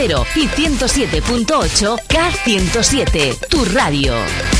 107.0 y 107.8 K107, tu radio.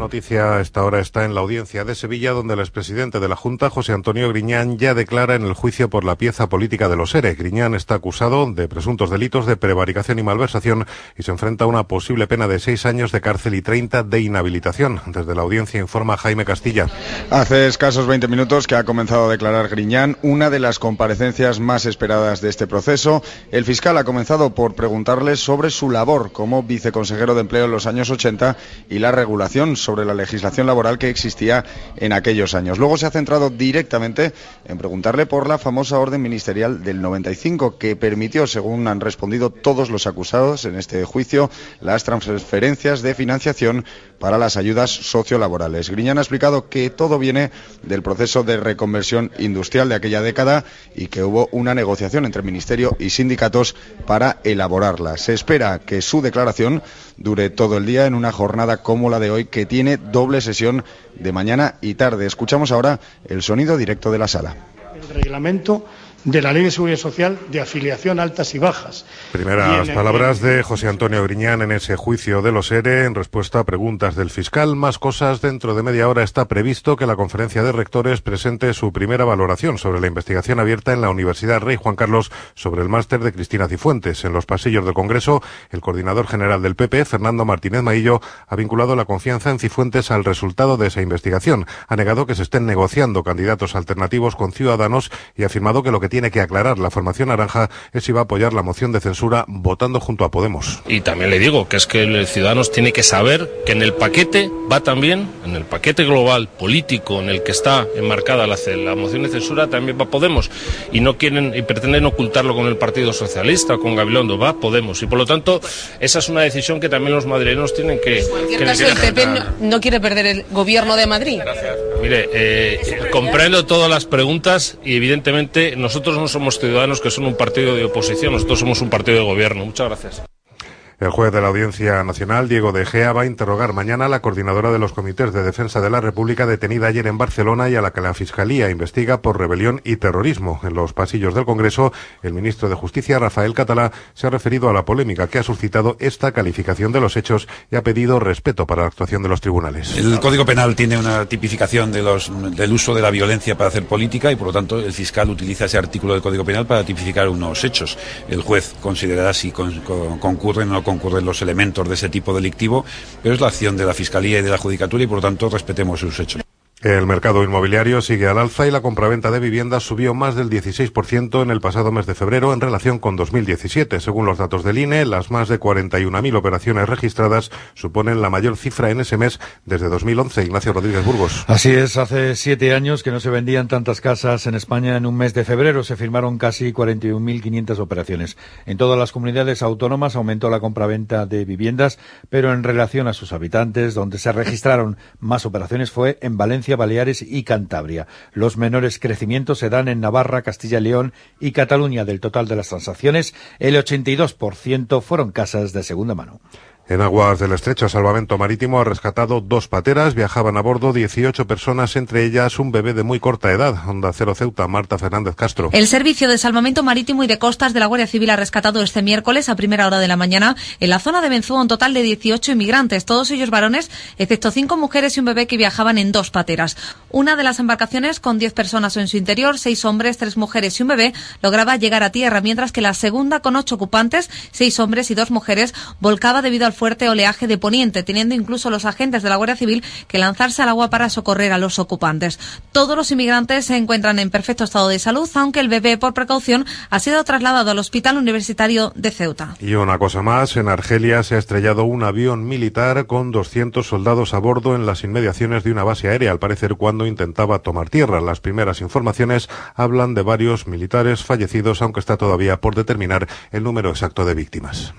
Noticia esta hora está en la audiencia de Sevilla, donde el expresidente de la Junta, José Antonio Griñán, ya declara en el juicio por la pieza política de los ERE. Griñán está acusado de presuntos delitos de prevaricación y malversación y se enfrenta a una posible pena de seis años de cárcel y 30 de inhabilitación. Desde la audiencia informa Jaime Castilla. Hace escasos 20 minutos que ha comenzado a declarar Griñán, una de las comparecencias más esperadas de este proceso. El fiscal ha comenzado por preguntarle sobre su labor como viceconsejero de empleo en los años 80 y la regulación sobre la legislación laboral que existía en aquellos años. Luego se ha centrado directamente en preguntarle por la famosa orden ministerial del 95 que permitió, según han respondido todos los acusados en este juicio, las transferencias de financiación para las ayudas sociolaborales. Griñán ha explicado que todo viene del proceso de reconversión industrial de aquella década y que hubo una negociación entre Ministerio y sindicatos para elaborarla. Se espera que su declaración dure todo el día en una jornada como la de hoy que tiene doble sesión de mañana y tarde. Escuchamos ahora el sonido directo de la sala. El reglamento de la Ley de Seguridad Social de afiliación altas y bajas. Primeras palabras de José Antonio Griñán en ese juicio de los ERE en respuesta a preguntas del fiscal. Más cosas. Dentro de media hora está previsto que la conferencia de rectores presente su primera valoración sobre la investigación abierta en la Universidad Rey Juan Carlos sobre el máster de Cristina Cifuentes. En los pasillos del Congreso, el coordinador general del PP, Fernando Martínez Maillo, ha vinculado la confianza en Cifuentes al resultado de esa investigación. Ha negado que se estén negociando candidatos alternativos con ciudadanos y ha afirmado que lo que tiene que aclarar la formación naranja es si va a apoyar la moción de censura votando junto a Podemos. Y también le digo que es que el Ciudadanos tiene que saber que en el paquete va también, en el paquete global político en el que está enmarcada la, la moción de censura, también va Podemos. Y no quieren y pretenden ocultarlo con el Partido Socialista o con Gabilondo, va Podemos. Y por lo tanto, esa es una decisión que también los madrileños tienen que. En cualquier caso, el PP no, no, quiere perder el gobierno de Madrid. Gracias. Mire, eh, comprendo todas las preguntas y evidentemente nosotros no somos ciudadanos que son un partido de oposición, nosotros somos un partido de gobierno. Muchas gracias. El juez de la Audiencia Nacional, Diego de Gea, va a interrogar mañana a la coordinadora de los comités de defensa de la República detenida ayer en Barcelona y a la que la Fiscalía investiga por rebelión y terrorismo. En los pasillos del Congreso, el ministro de Justicia, Rafael Catalá, se ha referido a la polémica que ha suscitado esta calificación de los hechos y ha pedido respeto para la actuación de los tribunales. El Código Penal tiene una tipificación de los, del uso de la violencia para hacer política y, por lo tanto, el fiscal utiliza ese artículo del Código Penal para tipificar unos hechos. El juez considerará si con, con, concurren o no concurren los elementos de ese tipo delictivo, pero es la acción de la Fiscalía y de la Judicatura y por lo tanto respetemos sus hechos. El mercado inmobiliario sigue al alza y la compraventa de viviendas subió más del 16% en el pasado mes de febrero en relación con 2017. Según los datos del INE, las más de 41.000 operaciones registradas suponen la mayor cifra en ese mes desde 2011. Ignacio Rodríguez Burgos. Así es, hace siete años que no se vendían tantas casas en España. En un mes de febrero se firmaron casi 41.500 operaciones. En todas las comunidades autónomas aumentó la compraventa de viviendas, pero en relación a sus habitantes, donde se registraron más operaciones fue en Valencia Baleares y Cantabria. Los menores crecimientos se dan en Navarra, Castilla y León y Cataluña. Del total de las transacciones, el 82% fueron casas de segunda mano. En aguas del estrecho, Salvamento Marítimo ha rescatado dos pateras. Viajaban a bordo 18 personas, entre ellas un bebé de muy corta edad. Onda Cero Ceuta, Marta Fernández Castro. El Servicio de Salvamento Marítimo y de Costas de la Guardia Civil ha rescatado este miércoles a primera hora de la mañana en la zona de Benzúa un total de 18 inmigrantes, todos ellos varones, excepto cinco mujeres y un bebé que viajaban en dos pateras. Una de las embarcaciones, con 10 personas en su interior, seis hombres, tres mujeres y un bebé, lograba llegar a tierra, mientras que la segunda, con ocho ocupantes, seis hombres y dos mujeres, volcaba debido al fuerte oleaje de poniente, teniendo incluso los agentes de la Guardia Civil que lanzarse al agua para socorrer a los ocupantes. Todos los inmigrantes se encuentran en perfecto estado de salud, aunque el bebé, por precaución, ha sido trasladado al Hospital Universitario de Ceuta. Y una cosa más, en Argelia se ha estrellado un avión militar con 200 soldados a bordo en las inmediaciones de una base aérea, al parecer cuando intentaba tomar tierra. Las primeras informaciones hablan de varios militares fallecidos, aunque está todavía por determinar el número exacto de víctimas.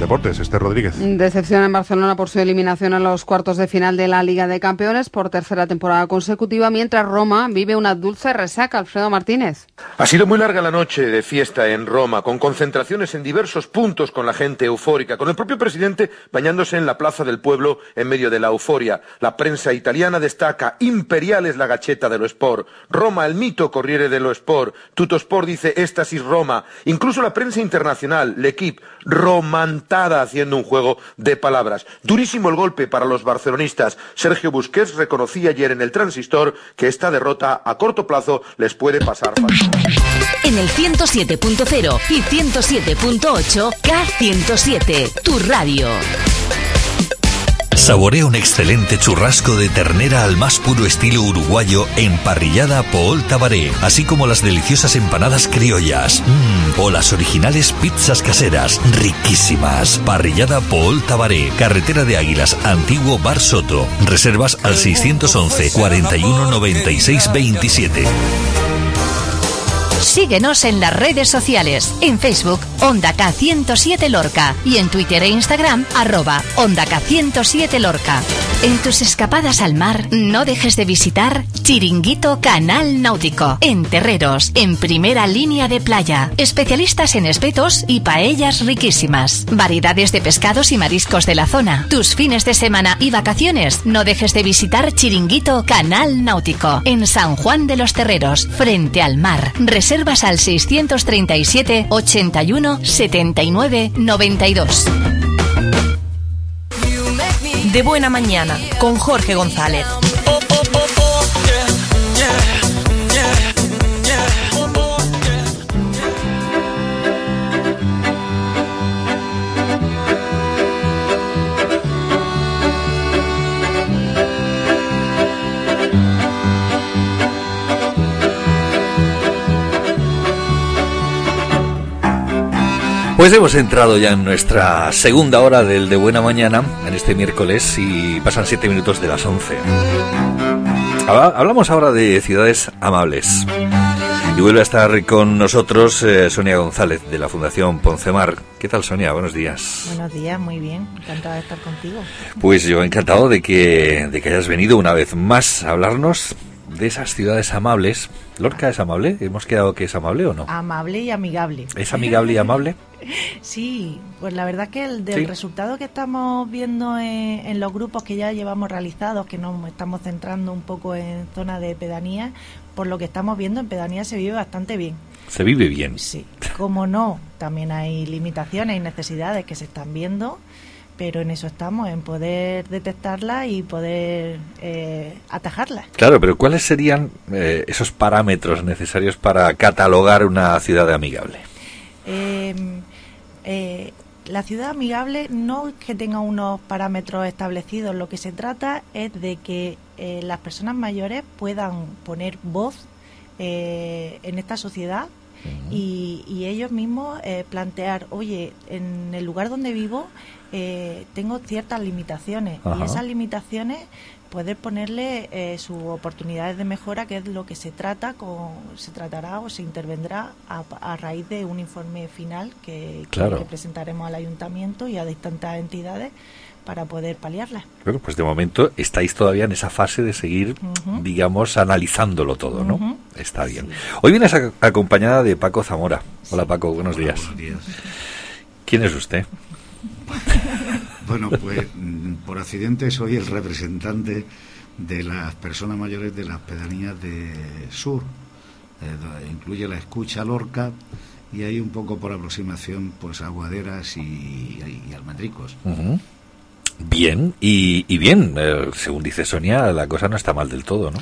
Deportes, Esther Rodríguez. Decepción en Barcelona por su eliminación en los cuartos de final de la Liga de Campeones por tercera temporada consecutiva, mientras Roma vive una dulce resaca. Alfredo Martínez. Ha sido muy larga la noche de fiesta en Roma, con concentraciones en diversos puntos, con la gente eufórica, con el propio presidente bañándose en la plaza del pueblo en medio de la euforia. La prensa italiana destaca, imperial es la gacheta de lo Sport. Roma, el mito Corriere Sport. Tutto Sport dice, éstasis Roma. Incluso la prensa internacional, l'Equipe, haciendo un juego de palabras. Durísimo el golpe para los barcelonistas. Sergio Busquets reconocía ayer en el transistor que esta derrota a corto plazo les puede pasar En el 107.0 y 107.8 K107, tu radio. Saborea un excelente churrasco de ternera al más puro estilo uruguayo en parrillada Paul Tabaré, así como las deliciosas empanadas criollas mmm, o las originales pizzas caseras, riquísimas. Parrillada Paul Tabaré, carretera de Águilas, antiguo Bar Soto. Reservas al 611 41 96 27. Síguenos en las redes sociales, en Facebook Onda K107 Lorca y en Twitter e Instagram arroba Onda K107 Lorca. En tus escapadas al mar, no dejes de visitar Chiringuito Canal Náutico, en Terreros, en primera línea de playa. Especialistas en espetos y paellas riquísimas. Variedades de pescados y mariscos de la zona. Tus fines de semana y vacaciones, no dejes de visitar Chiringuito Canal Náutico, en San Juan de los Terreros, frente al mar. Reservas al 637 81 79 92. De buena mañana con Jorge González. Pues hemos entrado ya en nuestra segunda hora del de Buena Mañana, en este miércoles, y pasan siete minutos de las once. Hablamos ahora de ciudades amables. Y vuelve a estar con nosotros eh, Sonia González, de la Fundación Poncemar. ¿Qué tal, Sonia? Buenos días. Buenos días, muy bien. Encantada de estar contigo. Pues yo encantado de que, de que hayas venido una vez más a hablarnos de esas ciudades amables. ¿Lorca es amable? ¿Hemos quedado que es amable o no? Amable y amigable. ¿Es amigable y amable? Sí, pues la verdad que el del resultado que estamos viendo en, los grupos que ya llevamos realizados, que nos estamos centrando un poco en zona de pedanía, por lo que estamos viendo en pedanía se vive bastante bien. Se vive bien. Sí, como no, también hay limitaciones y necesidades que se están viendo pero en eso estamos, en poder detectarla y poder eh, atajarla. Claro, pero ¿cuáles serían eh, esos parámetros necesarios para catalogar una ciudad amigable? Em, eh, la ciudad amigable no es que tenga unos parámetros establecidos, lo que se trata es de que las personas mayores puedan poner voz en esta sociedad y, y, ellos mismos plantear, oye, en el lugar donde vivo eh, tengo ciertas limitaciones y esas limitaciones poder ponerle eh, sus oportunidades de mejora, que es lo que se trata, con, se tratará o se intervendrá a, raíz de un informe final que, presentaremos al ayuntamiento y a distintas entidades para poder paliarlas. Bueno, pues de momento estáis todavía en esa fase de seguir, digamos, analizándolo todo, ¿no? Está bien. Hoy vienes acompañada de Paco Zamora. Hola Paco, buenos días. Buenos días. ¿Quién es usted? bueno, pues mm, por accidente soy el representante de las personas mayores de las pedanías de Sur. Eh, incluye la escucha Lorca y hay un poco por aproximación pues aguaderas y, y, almendricos. Bien, y, bien, eh, según dice Sonia, la cosa no está mal del todo, ¿no?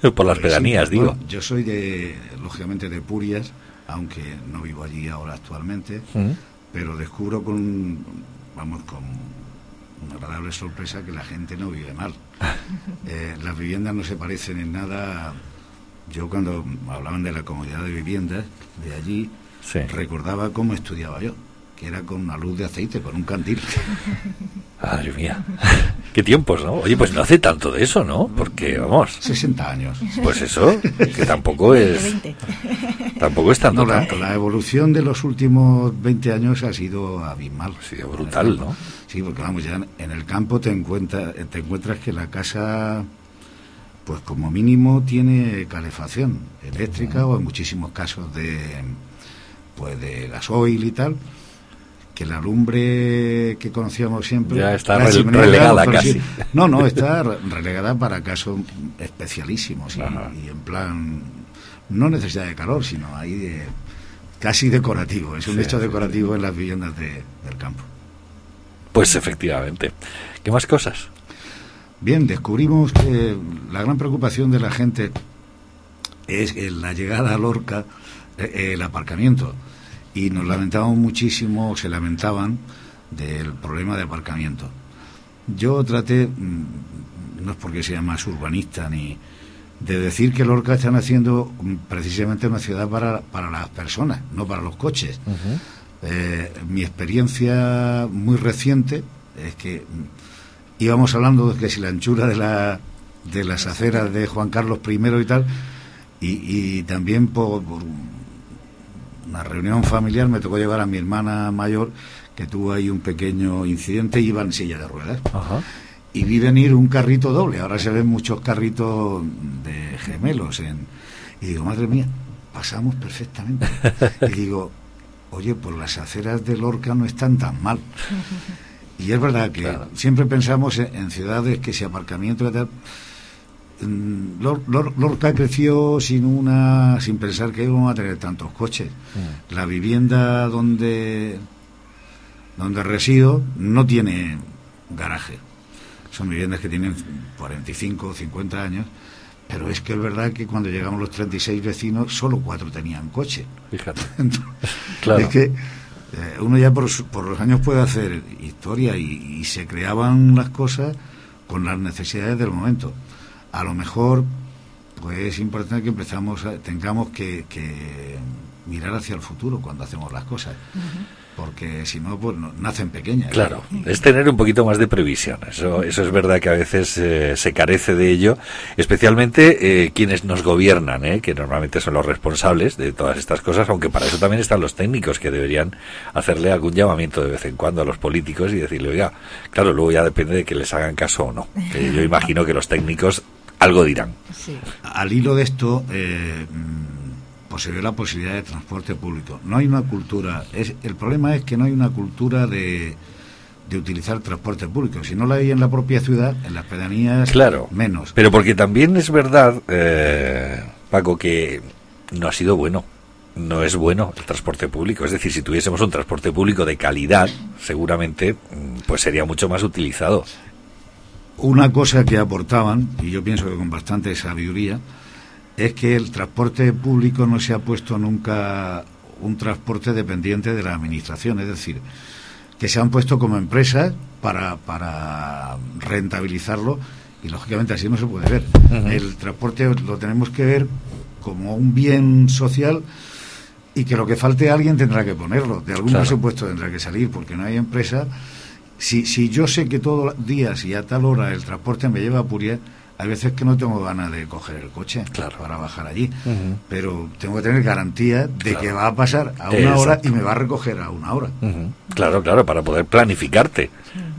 Por las pues pedanías, digo. yo soy de, lógicamente, de Purias, aunque no vivo allí ahora actualmente, pero descubro con vamos, con una agradable sorpresa que la gente no vive mal. Eh, las viviendas no se parecen en nada. Yo cuando hablaban de la comunidad de viviendas de allí, recordaba cómo estudiaba yo. Que era con una luz de aceite, con un candil. Madre mía. Qué tiempos, ¿no? Oye, pues no hace tanto de eso, ¿no? Porque, vamos. 60 años. Pues eso, que tampoco es. Tampoco es tanto. No, la, la evolución de los últimos 20 años ha sido abismal. Sí, brutal, ¿no? Sí, porque vamos, ya en el campo te, encuentra, te encuentras que la casa, pues como mínimo, tiene calefacción eléctrica o en muchísimos casos de, pues de gasoil y tal que la lumbre que conocíamos siempre ya está relegada casi. no, no, está relegada para casos especialísimos y, y, en plan no necesidad de calor, sino ahí de, casi decorativo, es un sí, hecho decorativo sí. en las viviendas de, del campo. Pues efectivamente. ¿Qué más cosas? Bien, descubrimos que la gran preocupación de la gente es la llegada a Lorca, eh, el aparcamiento y nos lamentamos muchísimo, se lamentaban del problema de aparcamiento. Yo traté, mm, no es porque sea más urbanista ni de decir que Lorca están haciendo mm, precisamente una ciudad para, para las personas, no para los coches. Uh -huh. eh, mi experiencia muy reciente es que mm, íbamos hablando de que si la anchura de, la, de las aceras de Juan Carlos I y tal, y, y también por, por una reunión familiar me tocó llevar a mi hermana mayor que tuvo ahí un pequeño incidente y iba en silla de ruedas. Ajá. Y vi venir un carrito doble. Ahora se ven muchos carritos de gemelos. En... Y digo, madre mía, pasamos perfectamente. y digo, oye, pues las aceras de Lorca no están tan mal. Y es verdad que claro. siempre pensamos en, en, ciudades que si aparcamiento y tal Lorca creció sin una sin pensar que íbamos a tener tantos coches. Mm. La vivienda donde donde resido no tiene garaje. Son viviendas que tienen 45 o 50 años, pero es que es verdad que cuando llegamos los 36 vecinos, solo cuatro tenían coche. Fíjate. Entonces, claro. Es que eh, uno ya por, por, los años puede hacer historia y, y se creaban las cosas con las necesidades del momento a lo mejor pues es importante que empezamos a, tengamos que, que, mirar hacia el futuro cuando hacemos las cosas. Uh -huh. porque si no pues no, nacen pequeñas. Claro es tener un poquito más de previsión. Eso eso es verdad que a veces eh, se carece de ello especialmente eh, quienes nos gobiernan ¿eh? que normalmente son los responsables de todas estas cosas aunque para eso también están los técnicos que deberían hacerle algún llamamiento de vez en cuando a los políticos y decirle oiga claro luego ya depende de que les hagan caso o no que yo imagino que los técnicos algo dirán. Sí. Al hilo de esto, eh, pues se ve la posibilidad de transporte público. No hay una cultura. Es, el problema es que no hay una cultura de, de utilizar transporte público. Si no la hay en la propia ciudad, en las pedanías, claro, menos. Pero porque también es verdad, eh, Paco, que no ha sido bueno. No es bueno el transporte público. Es decir, si tuviésemos un transporte público de calidad, seguramente pues sería mucho más utilizado una cosa que aportaban, y yo pienso que con bastante sabiduría, es que el transporte público no se ha puesto nunca un transporte dependiente de la administración, es decir, que se han puesto como empresas para, para rentabilizarlo y lógicamente así no se puede ver. Uh -huh. El transporte lo tenemos que ver como un bien social y que lo que falte alguien tendrá que ponerlo, de algún claro. presupuesto tendrá que salir, porque no hay empresa si, si yo sé que todos los días y a tal hora el transporte me lleva a Purier, hay veces que no tengo ganas de coger el coche claro. para bajar allí, uh -huh. pero tengo que tener garantía de claro. que va a pasar a una Exacto. hora y me va a recoger a una hora. Uh -huh. Claro, claro, para poder planificarte.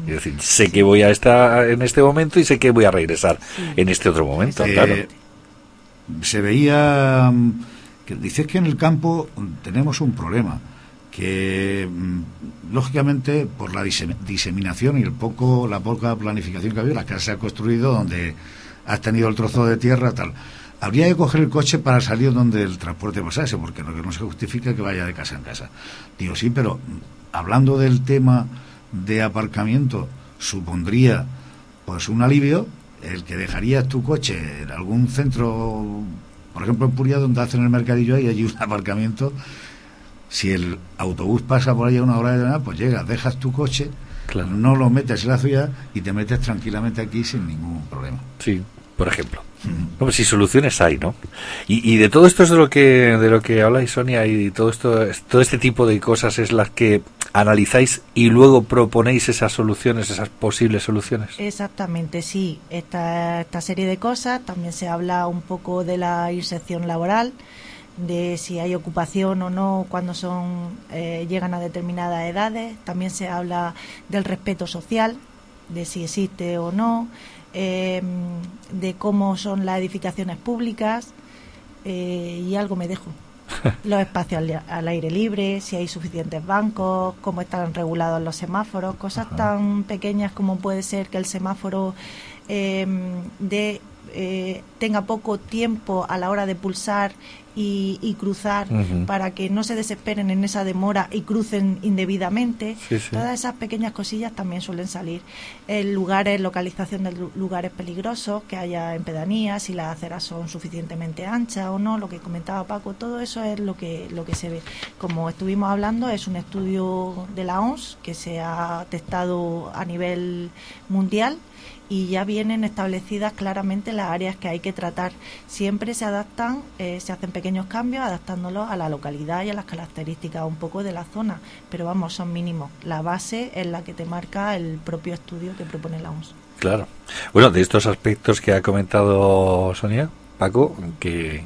Es decir, sé que voy a estar en este momento y sé que voy a regresar en este otro momento. Eh, claro. Se veía mm, que dices que en el campo tenemos un problema que mm, lógicamente por la diseminación y el poco la poca planificación que había la casa se ha construido donde has tenido el trozo de tierra tal habría que coger el coche para salir donde el transporte pasase porque lo que no se justifica que vaya de casa en casa. Digo sí pero mm, hablando del tema de aparcamiento supondría pues un alivio el que dejarías tu coche en algún centro por ejemplo en Puria donde hacen el mercadillo hay allí un aparcamiento si el autobús pasa por ahí a una hora de nada, pues llegas, dejas tu coche, claro. no lo metes en la ciudad y te metes tranquilamente aquí sin ningún problema. Sí, por ejemplo. Mm. No, si soluciones hay, ¿no? Y, y, de todo esto es de lo que de lo que habla Sonia y todo esto todo este tipo de cosas es las que analizáis y luego proponéis esas soluciones, esas posibles soluciones. Exactamente, sí. Esta, esta serie de cosas también se habla un poco de la inserción laboral, de si hay ocupación o no cuando son eh, llegan a determinadas edades. También se habla del respeto social, de si existe o no, eh, de cómo son las edificaciones públicas eh, y algo me dejo. los espacios al, aire libre, si hay suficientes bancos, cómo están regulados los semáforos, cosas tan pequeñas como puede ser que el semáforo eh, de eh, tenga poco tiempo a la hora de pulsar y, cruzar para que no se desesperen en esa demora y crucen indebidamente. Todas esas pequeñas cosillas también suelen salir. El lugares, localización de lugares peligrosos, que haya en pedanías, si las aceras son suficientemente anchas o no, lo que comentaba Paco, todo eso es lo que, lo que se ve. Como estuvimos hablando, es un estudio de la OMS que se ha testado a nivel mundial y ya vienen establecidas claramente las áreas que hay que tratar. Siempre se adaptan, eh, se hacen pequeños cambios adaptándolos a la localidad y a las características un poco de la zona, pero vamos, son mínimos. La base es la que te marca el propio estudio que propone la OMS. Claro. Bueno, de estos aspectos que ha comentado Sonia, Paco, ¿qué,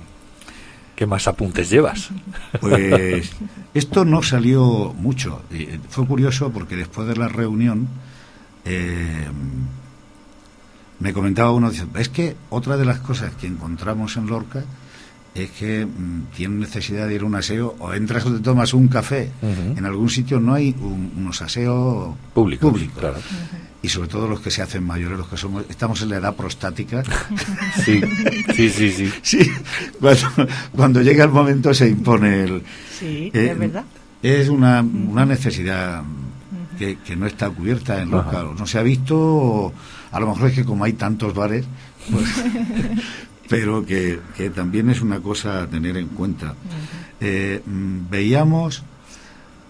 qué más apuntes llevas? Pues esto no salió mucho. Fue curioso porque después de la reunión... Eh, me comentaba uno, dice, es que otra de las cosas que encontramos en Lorca es que mm, tienen necesidad de ir a un aseo o entras o te tomas un café. En algún sitio no hay unos aseos públicos. Claro. Y sobre todo los que se hacen mayores, los que somos, estamos en la edad prostática. sí, sí, sí, sí. cuando, llega el momento se impone el... Sí, es eh, verdad. Es una, una necesidad que, que, no está cubierta en Lorca. No se ha visto... A lo mejor es que como hay tantos bares, pues, pero que, también es una cosa a tener en cuenta. Eh, mm, veíamos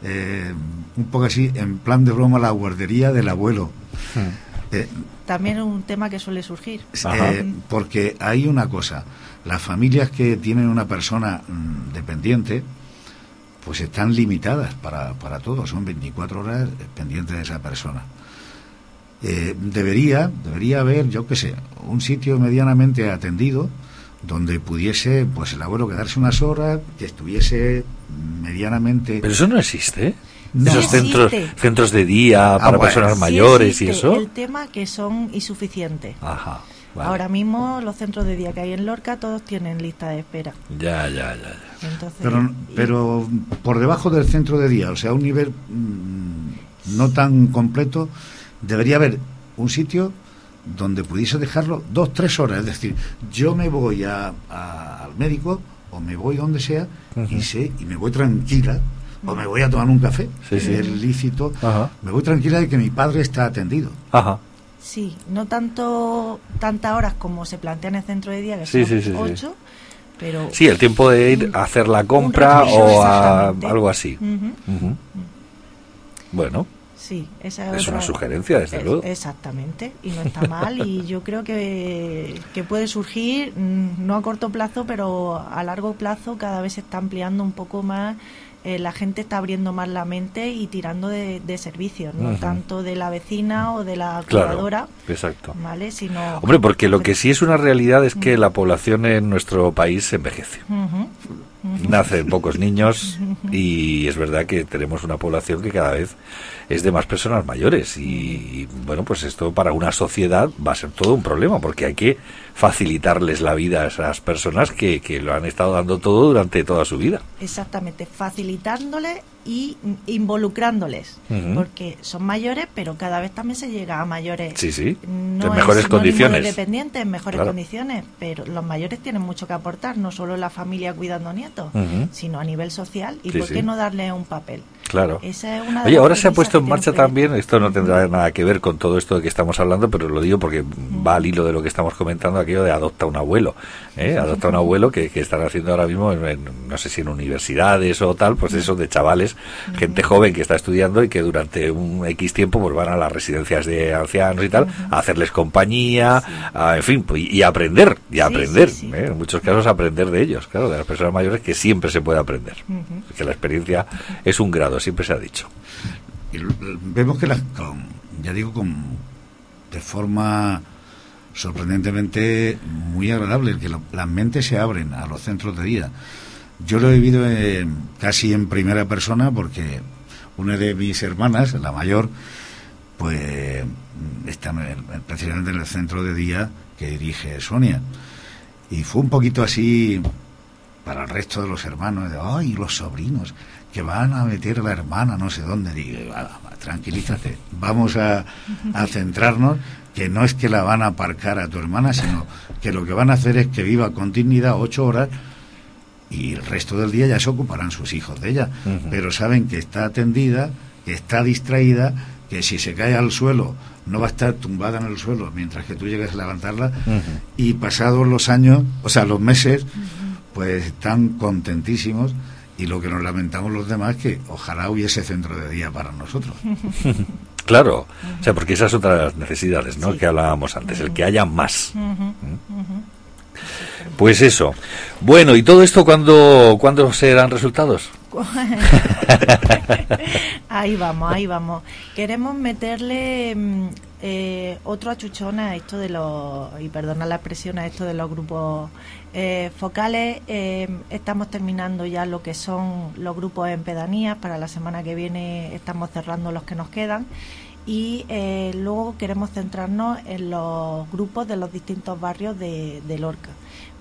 eh, un poco así, en plan de broma, la guardería del abuelo. Hmm. Eh, también es un tema que suele surgir. porque hay una cosa, las familias que tienen una persona mm, dependiente, pues están limitadas para, para todo, son 24 horas pendientes de esa persona. Eh, debería, debería haber, yo qué sé, un sitio medianamente atendido donde pudiese, pues el abuelo quedarse unas horas, que estuviese medianamente. Pero eso no existe. Esos centros, centros de día ah, para personas mayores y eso. El tema que son insuficientes. Ajá. Ahora mismo los centros de día que hay en Lorca todos tienen lista de espera. Ya, ya, ya. pero, pero por debajo del centro de día, o sea, un nivel mm, no tan completo, debería haber un sitio donde pudiese dejarlo dos, tres horas. Es decir, yo me voy a, al médico o me voy donde sea y sé y me voy tranquila o me voy a tomar un café, es lícito, me voy tranquila de que mi padre está atendido. Ajá. Sí, no tanto tantas horas como se plantea en el centro de día, que son ocho, pero... Sí, el tiempo de ir a hacer la compra o a algo así. Bueno. Sí, esa es, una sugerencia, desde luego. Exactamente, y no está mal. y yo creo que, que puede surgir, mm, no a corto plazo, pero a largo plazo cada vez se está ampliando un poco más eh, la gente está abriendo más la mente y tirando de, servicios, no tanto de la vecina o de la cuidadora. exacto. ¿vale? Sino Hombre, porque lo que sí es una realidad es que la población en nuestro país se envejece. Nacen pocos niños y es verdad que tenemos una población que cada vez es de más personas mayores y, bueno, pues esto para una sociedad va a ser todo un problema porque hay que facilitarles la vida a esas personas que, que lo han estado dando todo durante toda su vida. Exactamente, facilitándoles y involucrándoles, porque son mayores, pero cada vez también se llega a mayores. Sí, sí, en mejores condiciones. Dependientes, en mejores condiciones, pero los mayores tienen mucho que aportar, no solo la familia cuidando nietos, sino a nivel social, y por qué no darle un papel. Claro. Oye, ahora se ha puesto en marcha también, esto no tendrá nada que ver con todo esto de que estamos hablando, pero lo digo porque va al hilo de lo que estamos comentando, aquello de adopta un abuelo. ¿eh? Adopta un abuelo que, que están haciendo ahora mismo, en, no sé si en universidades o tal, pues eso de chavales, gente joven que está estudiando y que durante un X tiempo pues van a las residencias de ancianos y tal, a hacerles compañía, en fin, pues, y, aprender, y aprender. ¿eh? En muchos casos aprender de ellos, claro, de las personas mayores que siempre se puede aprender. Que la experiencia es un grado siempre se ha dicho. vemos que las, ya digo, con, de forma sorprendentemente muy agradable, que las mentes se abren a los centros de día. Yo lo he vivido casi en primera persona porque una de mis hermanas, la mayor, pues está precisamente en el centro de día que dirige Sonia. Y fue un poquito así para el resto de los hermanos, de, ay, los sobrinos, que van a meter a la hermana no sé dónde. Digo, tranquilízate, vamos a, a centrarnos que no es que la van a aparcar a tu hermana, sino que lo que van a hacer es que viva con dignidad ocho horas y el resto del día ya se ocuparán sus hijos de ella. Pero saben que está atendida, que está distraída, que si se cae al suelo no va a estar tumbada en el suelo mientras que tú llegues a levantarla. Y pasados los años, o sea, los meses, pues están contentísimos. Y lo que nos lamentamos los demás es que ojalá hubiese centro de día para nosotros. Claro, o sea, porque esas son otras necesidades, ¿no? Que hablábamos antes, el que haya más. Pues eso. Bueno, ¿y todo esto cuándo, cuándo serán resultados? ahí vamos, ahí vamos. Queremos meterle mm, eh, otro achuchón a esto de los, y perdona la expresión, a esto de los grupos eh, focales. Eh, estamos terminando ya lo que son los grupos en pedanías. Para la semana que viene estamos cerrando los que nos quedan y luego queremos centrarnos en los grupos de los distintos barrios de Lorca.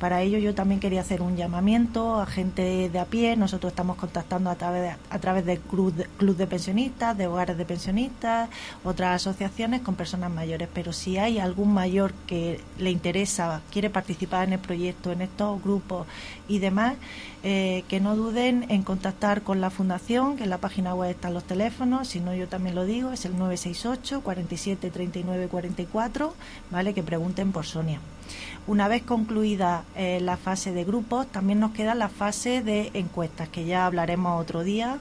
Para ello yo también quería hacer un llamamiento a gente de a pie. Nosotros estamos contactando a través de, a través del club de, de pensionistas, de hogares de pensionistas, otras asociaciones con personas mayores. Pero si hay algún mayor que le interesa, quiere participar en el proyecto, en estos grupos y demás, eh, que no duden en contactar con la fundación, que en la página web están los teléfonos, si no yo también lo digo, es el 968 47 39 44, ¿vale? Que pregunten por Sonia. Una vez concluida eh, la fase de grupos, también nos queda la fase de encuestas, que ya hablaremos otro día.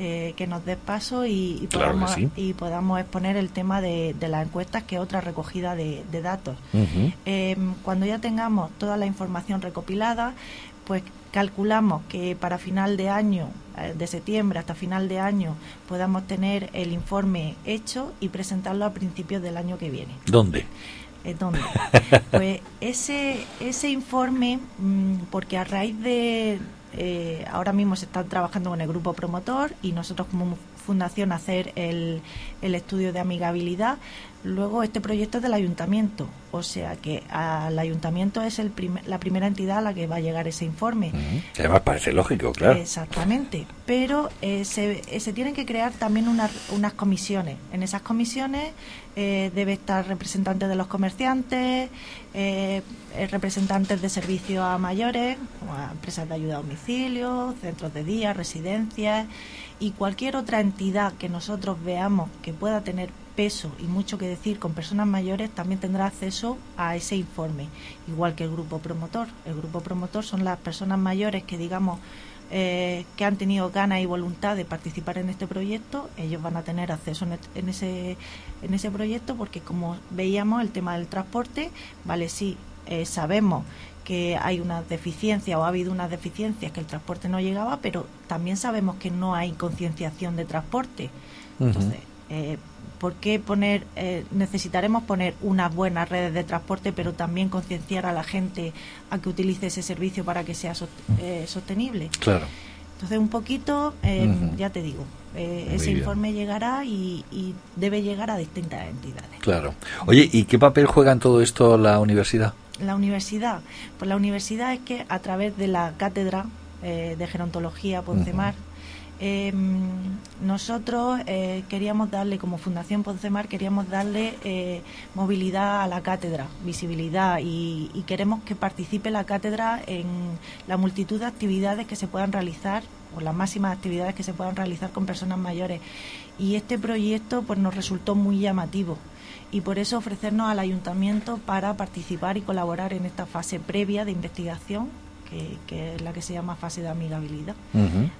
Eh, que nos dé paso y, podamos, y podamos exponer el tema de, las encuestas, que es otra recogida de, datos. Em, cuando ya tengamos toda la información recopilada, pues calculamos que para final de año, eh, de septiembre hasta final de año, podamos tener el informe hecho y presentarlo a principios del año que viene. ¿Dónde? ¿Dónde? Pues ese, ese informe, mm, porque a raíz de, eh, ahora mismo se está trabajando con el grupo promotor y nosotros como fundación hacer el, el estudio de amigabilidad, Luego, este proyecto es del ayuntamiento, o sea que al ayuntamiento es el la primera entidad a la que va a llegar ese informe. Además, parece lógico, claro. Exactamente. Pero eh, se, eh, se, tienen que crear también unas, unas comisiones. En esas comisiones eh, debe estar representantes de los comerciantes, representantes de servicios a mayores, a empresas de ayuda a domicilio, centros de día, residencias y cualquier otra entidad que nosotros veamos que pueda tener peso y mucho que decir con personas mayores también tendrá acceso a ese informe, igual que el grupo promotor. El grupo promotor son las personas mayores que digamos eh, que han tenido ganas y voluntad de participar en este proyecto, ellos van a tener acceso en, ese, en ese proyecto porque como veíamos el tema del transporte, vale, sí, eh, sabemos que hay una deficiencia o ha habido unas deficiencias que el transporte no llegaba, pero también sabemos que no hay concienciación de transporte. Entonces, eh, ¿Por qué poner, eh, necesitaremos poner unas buenas redes de transporte, pero también concienciar a la gente a que utilice ese servicio para que sea eh, sostenible? Claro. Entonces, un poquito, eh, ya te digo, ese informe llegará y, debe llegar a distintas entidades. Claro. Oye, ¿y qué papel juega en todo esto la universidad? La universidad, pues la universidad es que a través de la cátedra de gerontología Poncemar, eh, nosotros eh, queríamos darle, como Fundación Poncemar, queríamos darle eh, movilidad a la cátedra, visibilidad y, queremos que participe la cátedra en la multitud de actividades que se puedan realizar o las máximas actividades que se puedan realizar con personas mayores. Y este proyecto pues nos resultó muy llamativo y por eso ofrecernos al ayuntamiento para participar y colaborar en esta fase previa de investigación que, que es la que se llama fase de amigabilidad.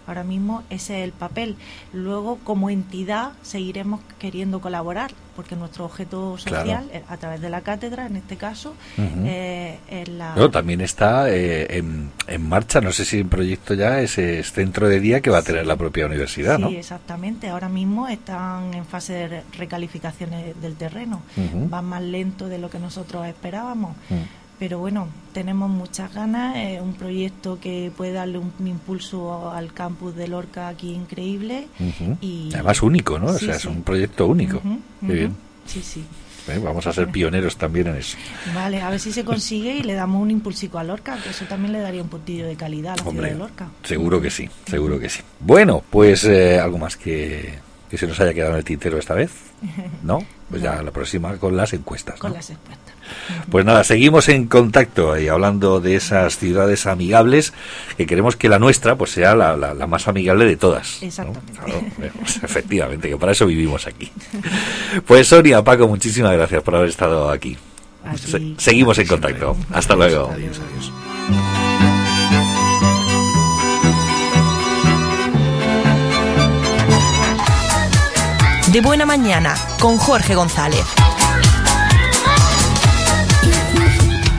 Ahora mismo ese es el papel. Luego, como entidad, seguiremos queriendo colaborar, porque nuestro objeto social, Claro. a través de la cátedra, en este caso, Ujú. eh, es la... Pero también está eh, en, en marcha, no sé si en proyecto ya, ese centro de día que va a tener la propia universidad, Sí, ¿no? exactamente. Ahora mismo están en fase de re- recalificaciones del terreno. Ujú. Van más lento de lo que nosotros esperábamos. Pero bueno, tenemos muchas ganas. Es un proyecto que puede darle un, impulso al campus de Lorca aquí increíble. Y- Además único, ¿no? o Sí, sea, es un proyecto único. Ujú. bien. Sí, sí. Eh, Vamos a ser pioneros también en eso. Vale, a ver si se consigue y le damos un impulsico a Lorca, que eso también le daría un puntillo de calidad a la Hombre, ciudad de Lorca. seguro que sí, seguro que sí. Bueno, pues eh, algo más que, que se nos haya quedado en el tintero esta vez, ¿no? Pues ya la próxima con las encuestas. Con las encuestas. Pues nada, seguimos en contacto y hablando de esas ciudades amigables, que queremos que la nuestra pues sea la, la- la más amigable de todas. ¿no? Exactamente. Claro, pues, efectivamente, que para eso vivimos aquí. Pues Sonia, Paco, muchísimas gracias por haber estado aquí. Se- seguimos en contacto. Hasta luego. Adiós, adiós. De buena mañana con Jorge González.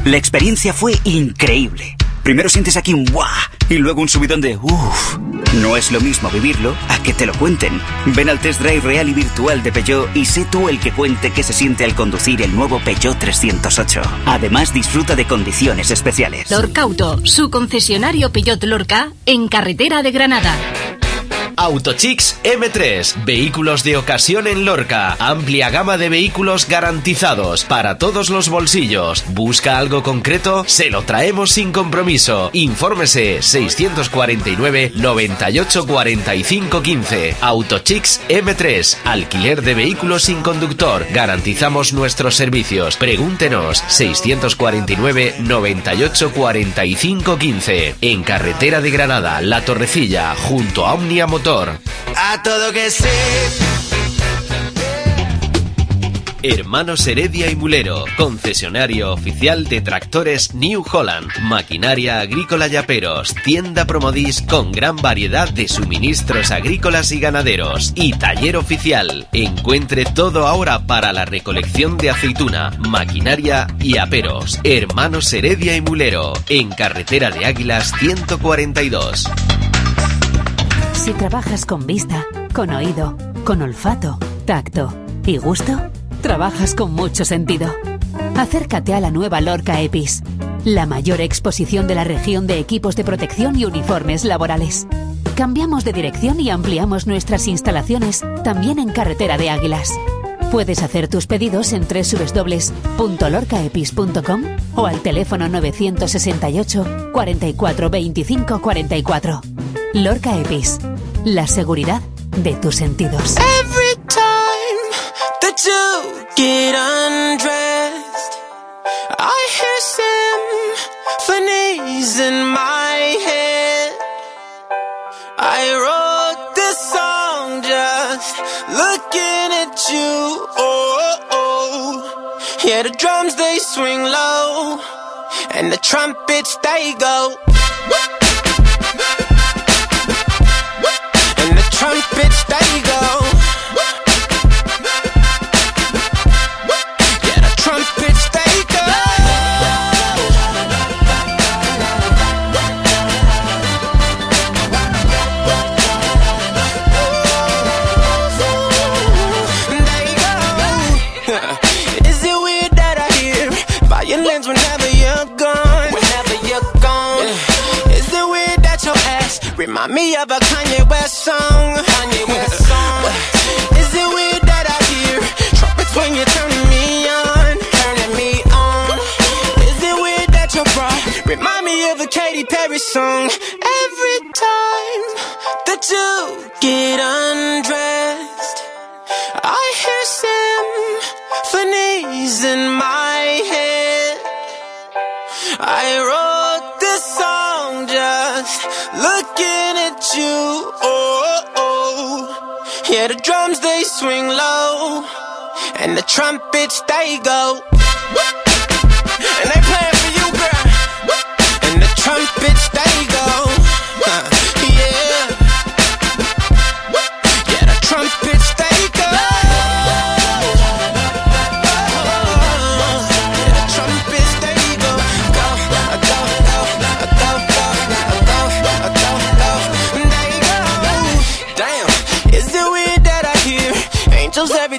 La experiencia fue increíble. Primero sientes aquí un ¡guau! y luego un subidón de ¡uff! No es lo mismo vivirlo a que te lo cuenten. Ven al test drive real y virtual de Peugeot y sé tú el que cuente qué se siente al conducir el nuevo Peugeot 308. Además, disfruta de condiciones especiales. Lorca Auto, su concesionario Peugeot Lorca en carretera de Granada. Autochicks M3, vehículos de ocasión en Lorca, amplia gama de vehículos garantizados para todos los bolsillos. ¿Busca algo concreto? Se lo traemos sin compromiso. Infórmese 649 98 45 15. Autochicks M3, alquiler de vehículos sin conductor. Garantizamos nuestros servicios. Pregúntenos 649 98 45 15. En carretera de Granada, La Torrecilla, junto a Omnia Motor. A todo que sí. Hermanos Heredia y Mulero, concesionario oficial de tractores New Holland, maquinaria agrícola y aperos, tienda Promodis con gran variedad de suministros agrícolas y ganaderos y taller oficial. Encuentre todo ahora para la recolección de aceituna, maquinaria y aperos. Hermanos Heredia y Mulero, en carretera de Águilas 142. Si trabajas con vista, con oído, con olfato, tacto y gusto, trabajas con mucho sentido. Acércate a la nueva Lorca EPIS, la mayor exposición de la región de equipos de protección y uniformes laborales. Cambiamos de dirección y ampliamos nuestras instalaciones también en Carretera de Águilas. Puedes hacer tus pedidos en www.lorcaepis.com o al teléfono 968 44 25 44. Lorca Epis, la seguridad de tus sentidos. Every time that you get undressed, I hear symphonies in my head. I wrote this song just looking at you. Oh, oh. yeah, the drums they swing low, and the trumpets they go. Remind me of a Kanye West song? Kanye West song. Is it weird that I hear trumpets when you're turning me on? Turning me on. Is it weird that your bra remind me of a Katy Perry song? Trumpets they go. And they playing for you, girl. And the trumpets they go. Uh, yeah. Yeah, the trumpets they go. The trumpets. They go. Damn, is it weird that I hear angels every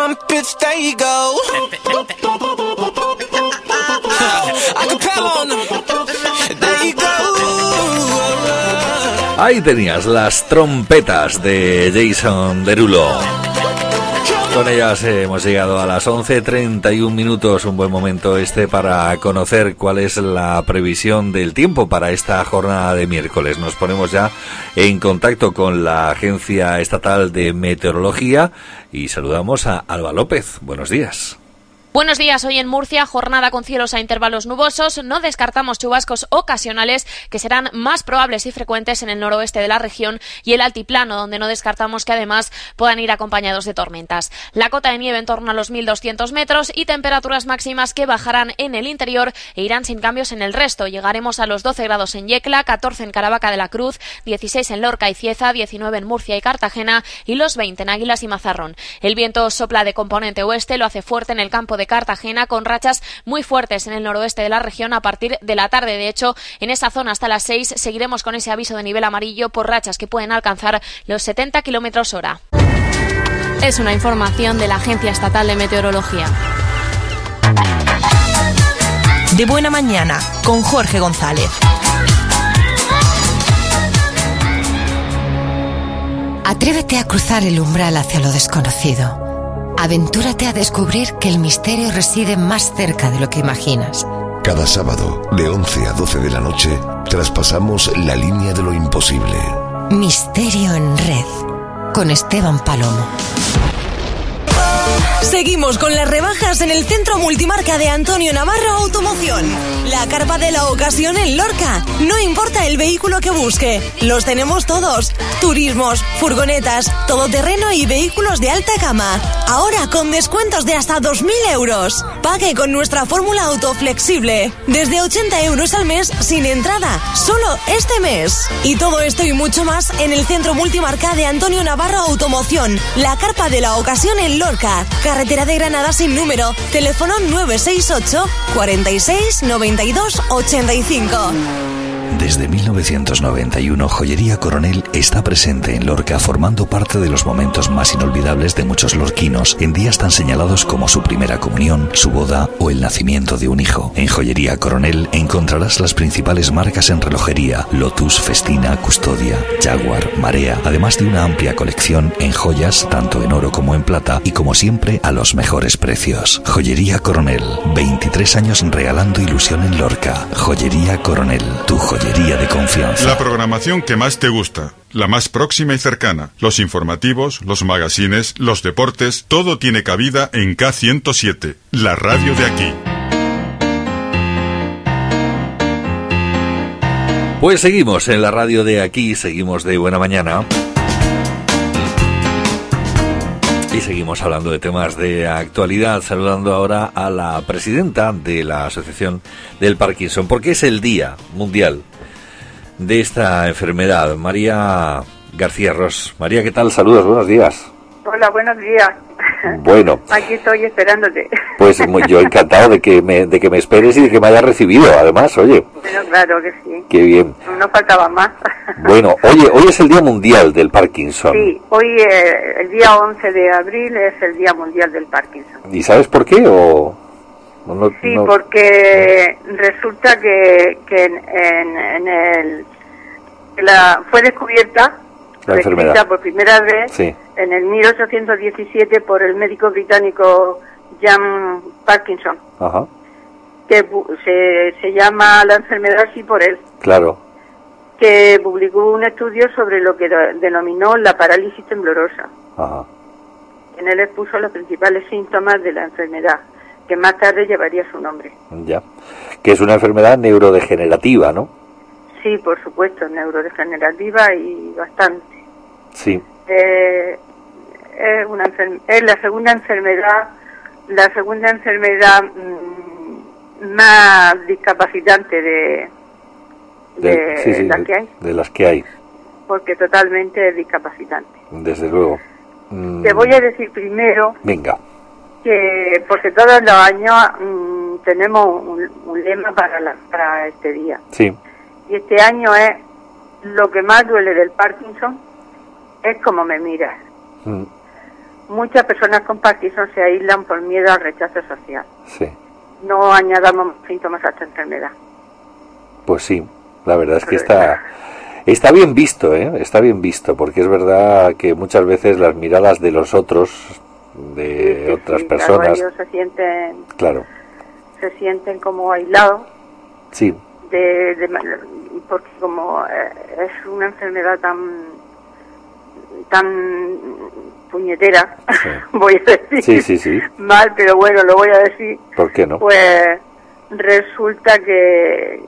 trumpets they go. Ahí tenías las trompetas de Jason Derulo. Con ellas hemos llegado a las 11.31 minutos, un buen momento este para conocer cuál es la previsión del tiempo para esta jornada de miércoles. Nos ponemos ya en contacto con la Agencia Estatal de Meteorología y saludamos a Alba López. Buenos días. Buenos días, hoy en Murcia, jornada con cielos a intervalos nubosos. No descartamos chubascos ocasionales que serán más probables y frecuentes en el noroeste de la región y el altiplano, donde no descartamos que además puedan ir acompañados de tormentas. La cota de nieve en torno a los 1.200 metros y temperaturas máximas que bajarán en el interior e irán sin cambios en el resto. Llegaremos a los 12 grados en Yecla, 14 en Caravaca de la Cruz, 16 en Lorca y Cieza, 19 en Murcia y Cartagena y los 20 en Águilas y Mazarrón. El viento sopla de componente oeste, lo hace fuerte en el campo de Cartagena con rachas muy fuertes en el noroeste de la región a partir de la tarde. De hecho, en esa zona hasta las 6 seguiremos con ese aviso de nivel amarillo por rachas que pueden alcanzar los 70 kilómetros hora. Es una información de la Agencia Estatal de Meteorología. De buena mañana con Jorge González. Atrévete a cruzar el umbral hacia lo desconocido. Aventúrate a descubrir que el misterio reside más cerca de lo que imaginas. Cada sábado, de 11 a 12 de la noche, traspasamos la línea de lo imposible. Misterio en red. Con Esteban Palomo. Seguimos con las rebajas en el centro multimarca de Antonio Navarro Automoción. La carpa de la ocasión en Lorca. No importa el vehículo que busque, los tenemos todos. Turismos, furgonetas, todoterreno y vehículos de alta gama. Ahora con descuentos de hasta 2.000 euros. Pague con nuestra fórmula autoflexible. Desde 80 euros al mes sin entrada. Solo este mes. Y todo esto y mucho más en el centro multimarca de Antonio Navarro Automoción. La carpa de la ocasión en Lorca. Carretera de Granada sin número. Teléfono 968 46 92 85. Desde 1991, Joyería Coronel está presente en Lorca, formando parte de los momentos más inolvidables de muchos lorquinos en días tan señalados como su primera comunión, su boda o el nacimiento de un hijo. En Joyería Coronel encontrarás las principales marcas en relojería: Lotus, Festina, Custodia, Jaguar, Marea, además de una amplia colección en joyas, tanto en oro como en plata, y como siempre, a los mejores precios. Joyería Coronel, 23 años regalando ilusión en Lorca. Joyería Coronel, tu joyería de confianza. La programación que más te gusta, la más próxima y cercana, los informativos, los magazines, los deportes, todo tiene cabida en K107, la radio de aquí. Pues seguimos en la radio de aquí, seguimos de buena mañana. Y seguimos hablando de temas de actualidad, saludando ahora a la presidenta de la Asociación del Parkinson, porque es el Día Mundial de esta enfermedad, María García Ross. María, ¿qué tal? Saludos, buenos días. Hola, buenos días. Bueno, Aquí estoy esperándote. pues muy- yo encantado de que me, de que me esperes y de que me hayas recibido, además, oye, Bueno, claro que sí. qué bien. No faltaba más. Bueno, oye, hoy es el Día Mundial del Parkinson. Sí, hoy eh, el día 11 de abril es el Día Mundial del Parkinson. ¿Y sabes por qué o no? Sí, no- porque resulta que, que en, en- en el la fue descubierta La enfermedad. por primera vez Sí. en el 1817 por el médico británico Jan Parkinson, Ajá, que se, se llama la enfermedad así por él, claro. que publicó un estudio sobre lo que de- denominó la parálisis temblorosa. Ajá. En él expuso los principales síntomas de la enfermedad, que más tarde llevaría su nombre. Ya. Que es una enfermedad neurodegenerativa, ¿no? Sí, por supuesto, neurodegenerativa y bastante. Sí. Eh, es, una enfer- es la segunda enfermedad, la segunda enfermedad mm, más discapacitante de, de, De, sí, sí, las de- que hay, de las que hay, porque totalmente es discapacitante. desde luego. Mm, Te voy a decir primero Venga, que, porque todos los años mm, tenemos un, un lema para, la- para este día. sí. Y este año es lo que más duele del Parkinson es como me miras. Mm, Muchas personas con Parkinson se aíslan por miedo al rechazo social. Sí. No añadamos síntomas a esta enfermedad. Pues sí, la verdad es que está, está bien visto, ¿eh? Está bien visto, porque es verdad que muchas veces las miradas de los otros, de otras Sí, claro, personas, ellos se sienten, claro, se sienten como aislados sí, de, porque como eh, es una enfermedad tan tan puñetera, voy a decir sí, sí, sí, mal, pero bueno, lo voy a decir. ¿por qué no? Pues resulta que,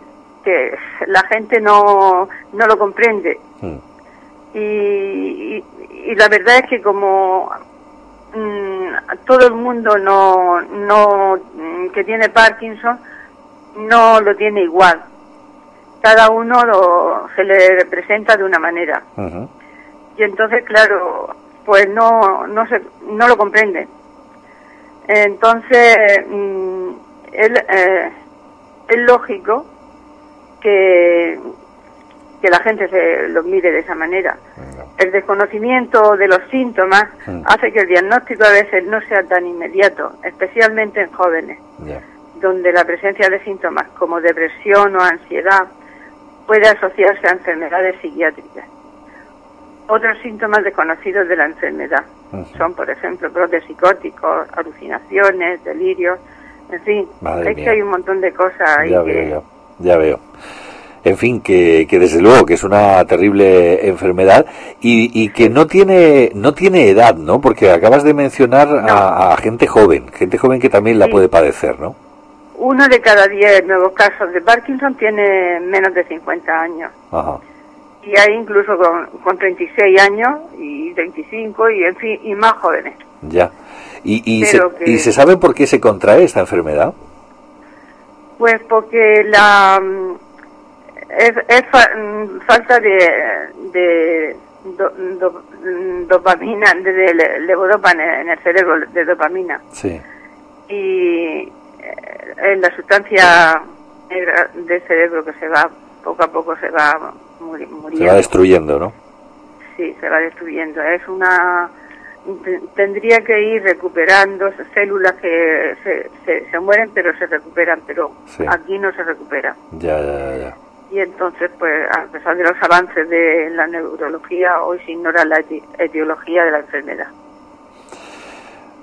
que la gente no, no lo comprende. Mm. Y, y, y la verdad es que como todo el mundo no, no mm, que tiene Parkinson no lo tiene igual. Cada uno lo, se le representa de una manera. Y entonces, claro, pues no, no, se, no lo comprende. Entonces, mm, él, eh, es lógico que, que la gente se lo mire de esa manera. El desconocimiento de los síntomas Mm. hace que el diagnóstico a veces no sea tan inmediato, especialmente en jóvenes, donde la presencia de síntomas como depresión o ansiedad puede asociarse a enfermedades psiquiátricas. Otros síntomas desconocidos de la enfermedad son, por ejemplo, brotes psicóticos, alucinaciones, delirios, en fin, Madre es que hay un montón de cosas ahí Ya veo, ya, ya veo. En fin, que, que desde luego que es una terrible enfermedad y, y que no tiene no tiene edad, ¿no? Porque acabas de mencionar a, a gente joven, gente joven que también la Sí. puede padecer, ¿no? Uno de cada diez nuevos casos de Parkinson tiene menos de 50 años. Ajá. Y hay incluso con, con 36 años y 35 y, en fin, y más jóvenes. Ya. ¿Y, y, se, que- ¿Y se sabe por qué se contrae esta enfermedad? Pues porque la es, es fa- mm, falta de, de do- do- mm, dopamina, de, de le- levodopa en el, en cerebro, de dopamina. Sí. Y eh, es la sustancia negra del cerebro que se va, poco a poco se va muri- muriendo. Se va destruyendo, ¿no? Sí, se va destruyendo. Es una. te- Tendría que ir recuperando células que se, se, se mueren, pero se recuperan, pero Sí. aquí no se recuperan. Ya, ya, ya, ya. Y entonces, pues, a pesar de los avances de la neurología, hoy se ignora la eti- etiología de la enfermedad.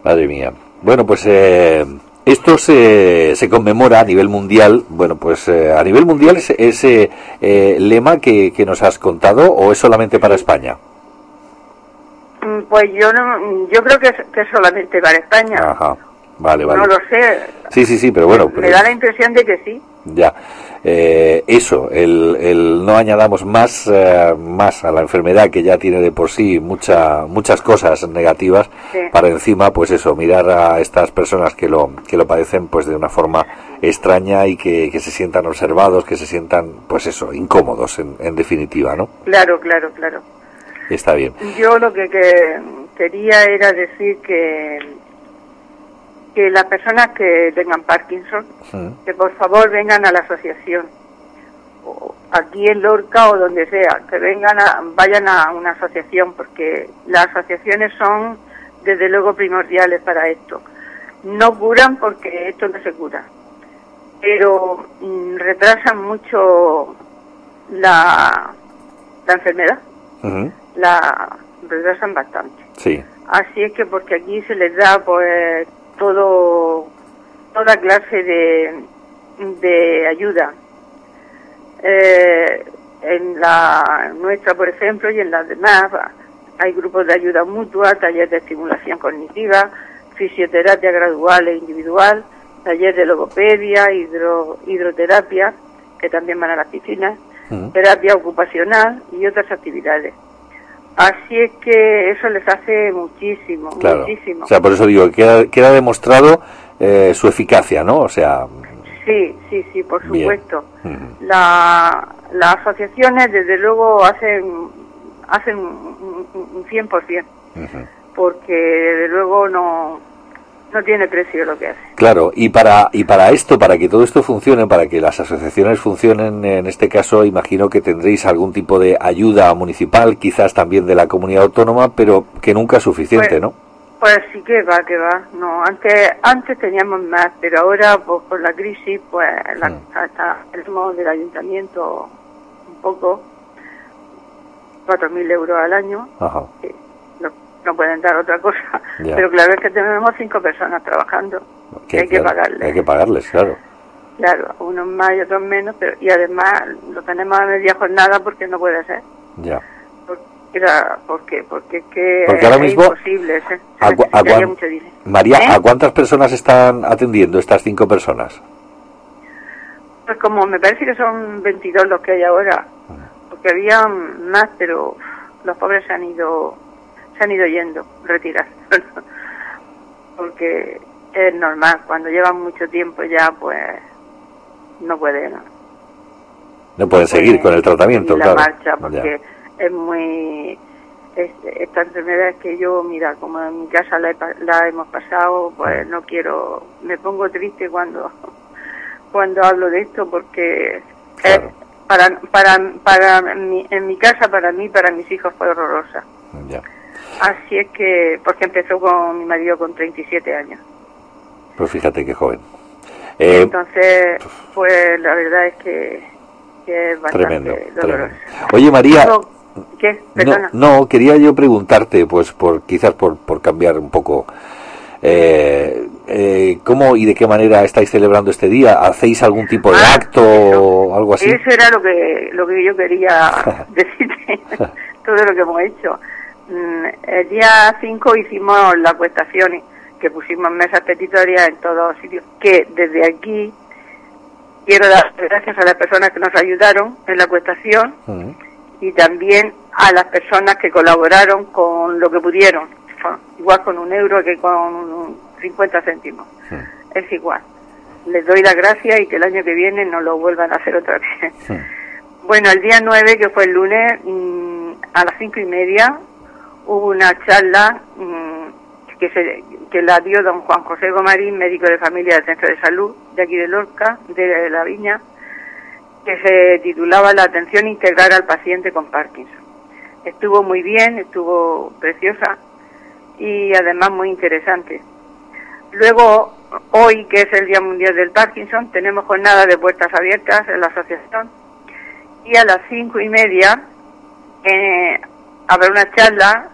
Madre mía. Bueno, pues eh, esto se, se conmemora a nivel mundial. Bueno, pues eh, a nivel mundial ese, ese eh, lema que, que nos has contado o es solamente para España. Mm, Pues yo no, yo creo que es, que es solamente para España. Ajá. Vale, No vale. lo sé. Sí, sí, sí, pero bueno, Me pero da la impresión de que sí. ya. Eh, eso, el, el no añadamos más, eh, más a la enfermedad que ya tiene de por sí mucha, muchas cosas negativas Sí. para encima, pues eso, mirar a estas personas que lo, que lo padecen pues de una forma extraña y que, que se sientan observados, que se sientan, pues eso, incómodos en, en definitiva, ¿no? Claro, claro, claro. Está bien. Yo lo que, que quería era decir que, que las personas que tengan Parkinson, que por favor vengan a la asociación, o aquí en Lorca o donde sea, que vengan a, vayan a una asociación, porque las asociaciones son desde luego primordiales para esto. No curan porque esto no se cura, pero mm, retrasan mucho la, la enfermedad, la retrasan bastante. Sí. Así es que porque aquí se les da pues todo toda clase de, de ayuda. Eh, en la nuestra, por ejemplo, y en las demás hay grupos de ayuda mutua, talleres de estimulación cognitiva, fisioterapia gradual e individual, talleres de logopedia, hidro, hidroterapia, que también van a las piscinas, terapia ocupacional y otras actividades. Así es que eso les hace muchísimo, Claro. muchísimo. O sea, por eso digo, queda, queda demostrado eh, su eficacia, ¿no? O sea, Sí, sí, sí, por supuesto. La, las asociaciones, desde luego, hacen hacen un un- un 100%, porque desde luego no, no tiene precio lo que hace. Claro, y para y para esto, para que todo esto funcione, para que las asociaciones funcionen, en este caso, imagino que tendréis algún tipo de ayuda municipal, quizás también de la comunidad autónoma, pero que nunca es suficiente, Pues- ¿no? Pues sí que va, que va. No, antes antes teníamos más, pero ahora pues, por la crisis, pues la, hasta el ritmo del ayuntamiento un poco, 4.000 euros al año, Ajá. no, no pueden dar otra cosa. Ya. Pero claro es que tenemos cinco personas trabajando, que hay que pagarles. Hay que pagarles, claro. Claro, unos más y otros menos, pero y además lo tenemos a media jornada porque no puede ser. Ya. Era, ¿Por qué? Porque es que Porque ahora es mismo- imposible. Se ¿A cua- a cuán- mucho. María, ¿Eh? ¿a cuántas personas están atendiendo estas cinco personas? Pues como me parece que son 22 los que hay ahora, porque había más, pero los pobres se han ido, se han ido yendo, retirados. porque es normal, cuando llevan mucho tiempo ya, pues no pueden No pueden seguir con el tratamiento, la claro. marcha, porque es muy es- esta enfermedad es que yo, mira, como en mi casa la, he la hemos pasado, pues no quiero, me pongo triste cuando cuando hablo de esto porque es- para para para mi- en mi casa para mí para mis hijos fue horrorosa. Ya. Así es que porque empezó con mi marido con 37 años. Pues fíjate qué joven. Eh, Entonces, pues la verdad es que, que es bastante tremendo, doloroso. tremendo. Oye, María, Luego, ¿Qué? no, Perdona. no, quería yo preguntarte, pues por quizás por, por cambiar un poco, eh, eh, ¿cómo y de qué manera estáis celebrando este día? ¿Hacéis algún tipo de acto o algo así? Eso era lo que lo que yo quería decirte, todo lo que hemos hecho. Mm, El día 5 hicimos las cuestaciones, que pusimos mesas petitorias en todos sitios, que desde aquí quiero dar gracias a las personas que nos ayudaron en la cuestación y también a las personas que colaboraron con lo que pudieron, igual con un euro que con 50 céntimos. Es igual. Les doy las gracias y que el año que viene no lo vuelvan a hacer otra vez. Bueno, el día 9, que fue el lunes, mm, a las cinco y media, hubo una charla mm, que, se, que la dio don Juan José Gomarín, médico de familia del Centro de Salud de aquí de Lorca, de la Viña, que se titulaba La atención integral al paciente con Parkinson. Estuvo muy bien, estuvo preciosa y además muy interesante. Luego, hoy, que es el Día Mundial del Parkinson, tenemos jornada de puertas abiertas en la asociación y a las cinco y media eh, habrá una charla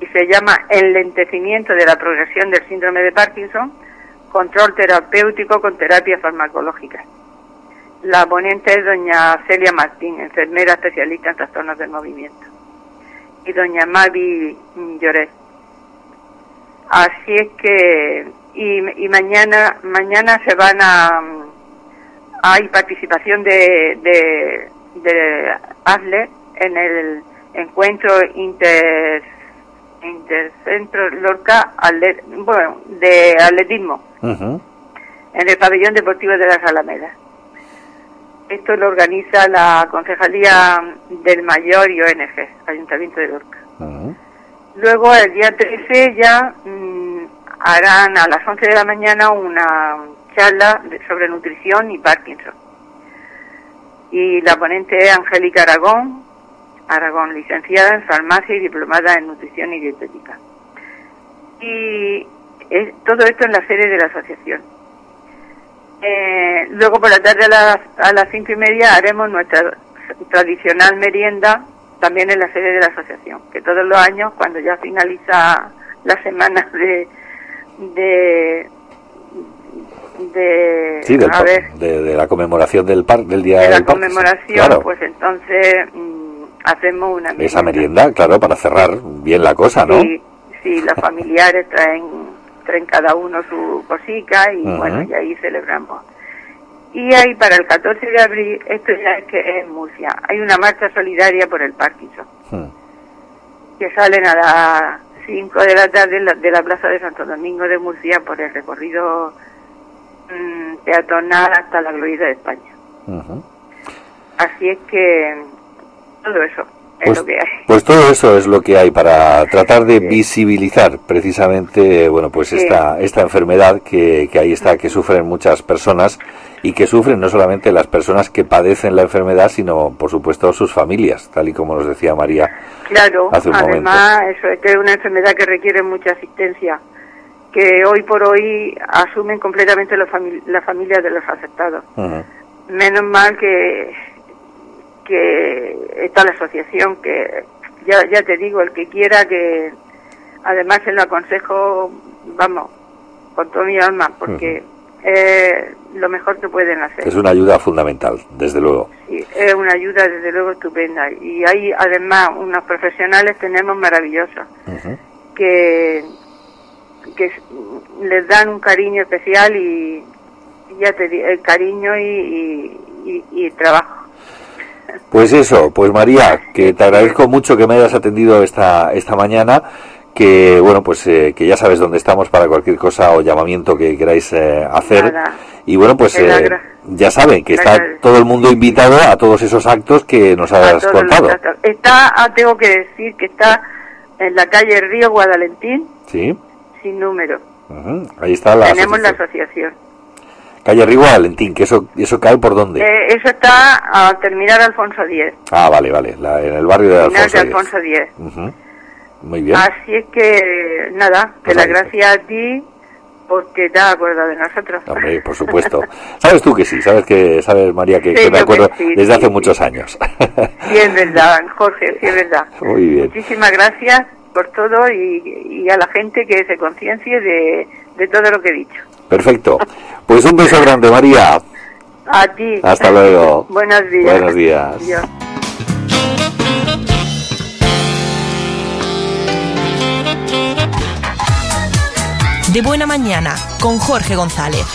y se llama Enlentecimiento de la progresión del síndrome de Parkinson, control terapéutico con terapia farmacológica. La ponente es doña Celia Martín, enfermera especialista en trastornos del movimiento, y doña Mavi Lloret. Así es que, y, y mañana, mañana se van a, hay participación de, de, de ASLE en el encuentro inter, intercentro Lorca, atlet- bueno, de atletismo, en el pabellón deportivo de las Alamedas. Esto lo organiza la Concejalía del Mayor y ONG, Ayuntamiento de Lorca. Luego, el día 13 ya mm, harán a las 11 de la mañana una charla de- sobre nutrición y Parkinson. Y la ponente es Angélica Aragón, Aragón, licenciada en farmacia y diplomada en nutrición y dietética. Y es- todo esto en la sede de la asociación. Eh, luego por la tarde a las, a las cinco y media haremos nuestra tradicional merienda también en la sede de la asociación, que todos los años, cuando ya finaliza la semana de, de, de, Sí, del a par- ver, de, de la conmemoración del par, del día de la del conmemoración, Claro, pues entonces mm, hacemos una esa merienda, claro, para cerrar bien la cosa, ¿no? Sí, sí, los familiares traen, traen cada uno su cosica y bueno, y ahí celebramos. Y ahí para el 14 de abril, esto ya es que es en Murcia, hay una marcha solidaria por el Parkinson, Hmm. que salen a las 5 de la tarde de la Plaza de Santo Domingo de Murcia por el recorrido mm, peatonal hasta la Gloria de España. Así es que todo eso es Pues, lo que hay. pues todo eso es lo que hay para tratar de visibilizar precisamente bueno pues Sí. esta esta enfermedad que, que ahí está que sufren muchas personas y que sufren no solamente las personas que padecen la enfermedad sino por supuesto sus familias tal y como nos decía María Claro, hace un además, eso es que es una enfermedad que requiere mucha asistencia, que hoy por hoy asumen completamente las familias de los afectados. Menos mal que, que está la asociación, que ya, ya te digo, el que quiera que, además se lo aconsejo, vamos, con todo mi alma, porque es lo mejor que pueden hacer. es una ayuda fundamental desde luego Sí, es una ayuda desde luego estupenda. Y hay además unos profesionales tenemos maravillosos que, que les dan un cariño especial y, ya te digo, el cariño y, y, y- y trabajo. Pues eso, pues María, que te agradezco mucho que me hayas atendido esta, esta mañana, que bueno, pues eh, que ya sabes dónde estamos para cualquier cosa o llamamiento que queráis eh, hacer. Nada. Y bueno, pues eh, ya saben que está todo el mundo invitado a todos esos actos que nos has contado. Está, ah, tengo que decir que está en la calle Río Guadalentín, Sí, sin número. ahí está la Tenemos la asociación. Calle Río Valentín, que eso, eso cae por dónde. Eh, eso está a terminar Alfonso X, Ah, vale, vale, la- en el barrio de Alfonso de X. Alfonso X. Ujú, Muy bien. Así es que, nada, que Pues la gracias a ti porque te has acordado de nosotros. Hombre, por supuesto. Sabes tú que sí, sabes que sabes María que, Sí, que me yo que acuerdo sí, desde sí, hace muchos años. Sí, es verdad, Jorge, sí, es verdad. Muy bien. Muchísimas gracias por todo y, y a la gente que se conciencie de, de todo lo que he dicho. Perfecto. Pues un beso grande, María. A ti. Hasta luego. Buenos días. Buenos días. Adiós. De buena mañana, con Jorge González.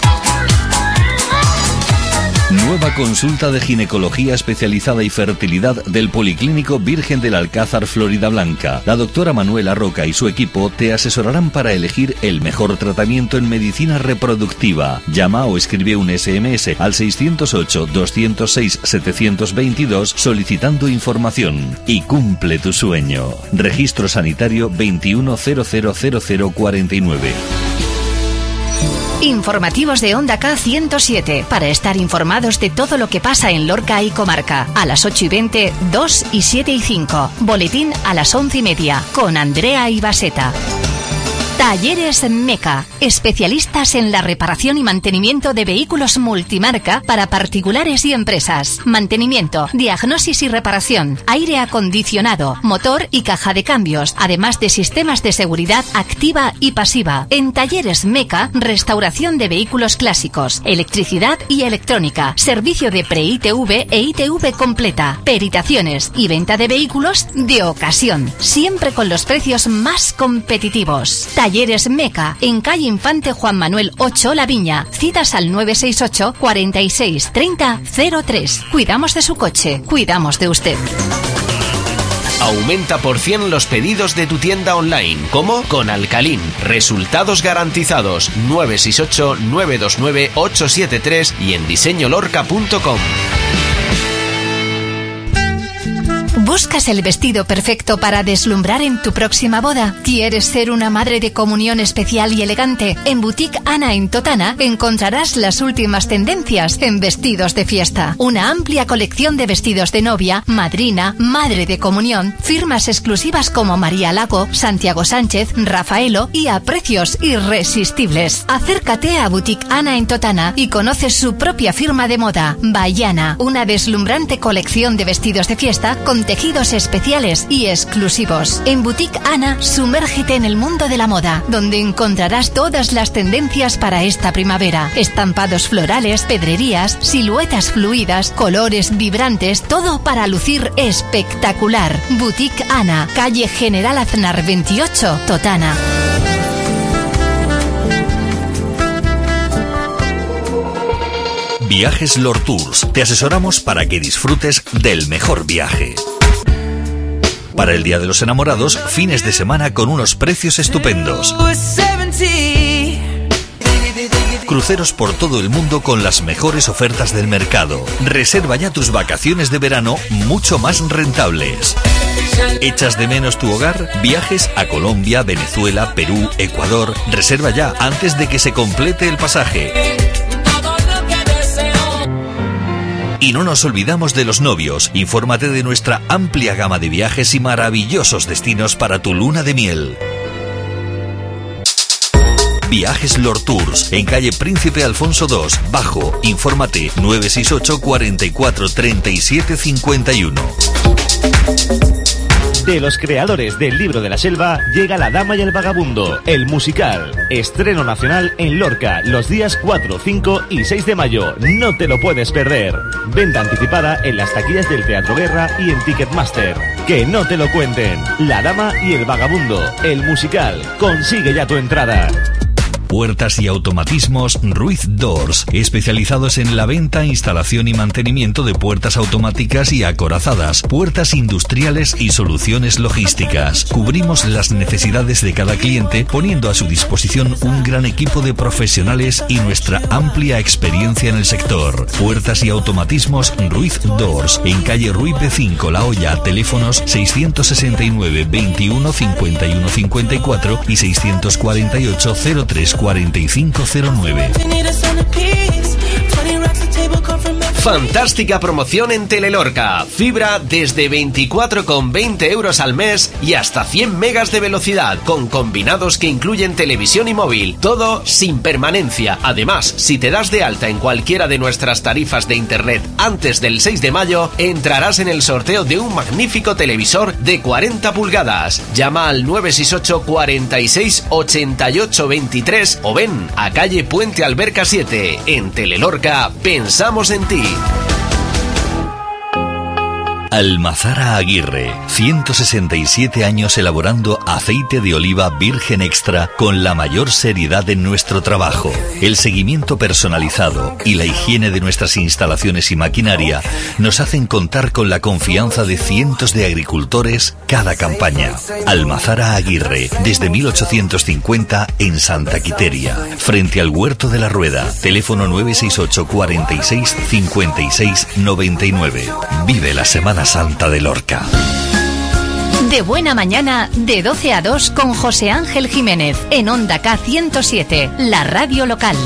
Nueva consulta de ginecología especializada y fertilidad del Policlínico Virgen del Alcázar Florida Blanca. La doctora Manuela Roca y su equipo te asesorarán para elegir el mejor tratamiento en medicina reproductiva. Llama o escribe un SMS al 608-206-722 solicitando información y cumple tu sueño. Registro sanitario 21000049. Informativos de Onda K 107 para estar informados de todo lo que pasa en Lorca y comarca. A las 8 y 20, 2 y 7 y 5. Boletín a las 11 y media con Andrea Ibaseta. Talleres Meca, especialistas en la reparación y mantenimiento de vehículos multimarca para particulares y empresas. Mantenimiento, diagnosis y reparación, aire acondicionado, motor y caja de cambios, además de sistemas de seguridad activa y pasiva. En Talleres Meca, restauración de vehículos clásicos, electricidad y electrónica, servicio de pre-ITV e ITV completa, peritaciones y venta de vehículos de ocasión, siempre con los precios más competitivos. Talleres Meca, en calle Infante Juan Manuel 8 La Viña. Citas al 968 46 30 03. Cuidamos de su coche, cuidamos de usted. Aumenta por 100 los pedidos de tu tienda online. ¿Cómo? Con Alcalín. Resultados garantizados. 968-929-873 y en diseñolorca.com. ¿Buscas el vestido perfecto para deslumbrar en tu próxima boda? ¿Quieres ser una madre de comunión especial y elegante? En Boutique Ana en Totana encontrarás las últimas tendencias en vestidos de fiesta. Una amplia colección de vestidos de novia, madrina, madre de comunión, firmas exclusivas como María Lago, Santiago Sánchez, Rafaelo y a precios irresistibles. Acércate a Boutique Ana en Totana y conoce su propia firma de moda, Bayana, una deslumbrante colección de vestidos de fiesta con tejidos especiales y exclusivos. En Boutique Ana, sumérgete en el mundo de la moda, donde encontrarás todas las tendencias para esta primavera. Estampados florales, pedrerías, siluetas fluidas, colores vibrantes, todo para lucir espectacular. Boutique Ana, calle General Aznar 28, Totana. Viajes Lord Tours. Te asesoramos para que disfrutes del mejor viaje. Para el Día de los Enamorados, fines de semana con unos precios estupendos. Cruceros por todo el mundo con las mejores ofertas del mercado. Reserva ya tus vacaciones de verano mucho más rentables. ¿Echas de menos tu hogar? Viajes a Colombia, Venezuela, Perú, Ecuador. Reserva ya antes de que se complete el pasaje. Y no nos olvidamos de los novios. Infórmate de nuestra amplia gama de viajes y maravillosos destinos para tu luna de miel. Viajes Lord Tours, en calle Príncipe Alfonso II, Bajo. Infórmate 968 44 37 51. De los creadores del libro de la selva llega La Dama y el Vagabundo, el musical. Estreno nacional en Lorca los días 4, 5 y 6 de mayo. No te lo puedes perder. Venta anticipada en las taquillas del Teatro Guerra y en Ticketmaster. Que no te lo cuenten. La Dama y el Vagabundo, el musical. Consigue ya tu entrada. Puertas y automatismos Ruiz Doors, especializados en la venta, instalación y mantenimiento de puertas automáticas y acorazadas, puertas industriales y soluciones logísticas. Cubrimos las necesidades de cada cliente poniendo a su disposición un gran equipo de profesionales y nuestra amplia experiencia en el sector. Puertas y automatismos Ruiz Doors, en calle Ruiz B5 La Hoya, teléfonos 669 21 51 54 y 648 03 4509. Fantástica promoción en Telelorca. Fibra desde 24,20 euros al mes y hasta 100 megas de velocidad con combinados que incluyen televisión y móvil. Todo sin permanencia. Además, si te das de alta en cualquiera de nuestras tarifas de internet antes del 6 de mayo, entrarás en el sorteo de un magnífico televisor de 40 pulgadas. Llama al 968 46 88 23 o ven a calle Puente Alberca 7. En Telelorca, pensamos en ti. Thank you. Almazara Aguirre, 167 años elaborando aceite de oliva virgen extra con la mayor seriedad en nuestro trabajo. El seguimiento personalizado y la higiene de nuestras instalaciones y maquinaria nos hacen contar con la confianza de cientos de agricultores cada campaña. Almazara Aguirre, desde 1850 en Santa Quiteria, frente al Huerto de la Rueda. Teléfono 968 46 56 99. Vive la Semana Santa de Lorca. De buena mañana, de 12 a 2 con José Ángel Jiménez en Onda K 107, la radio local.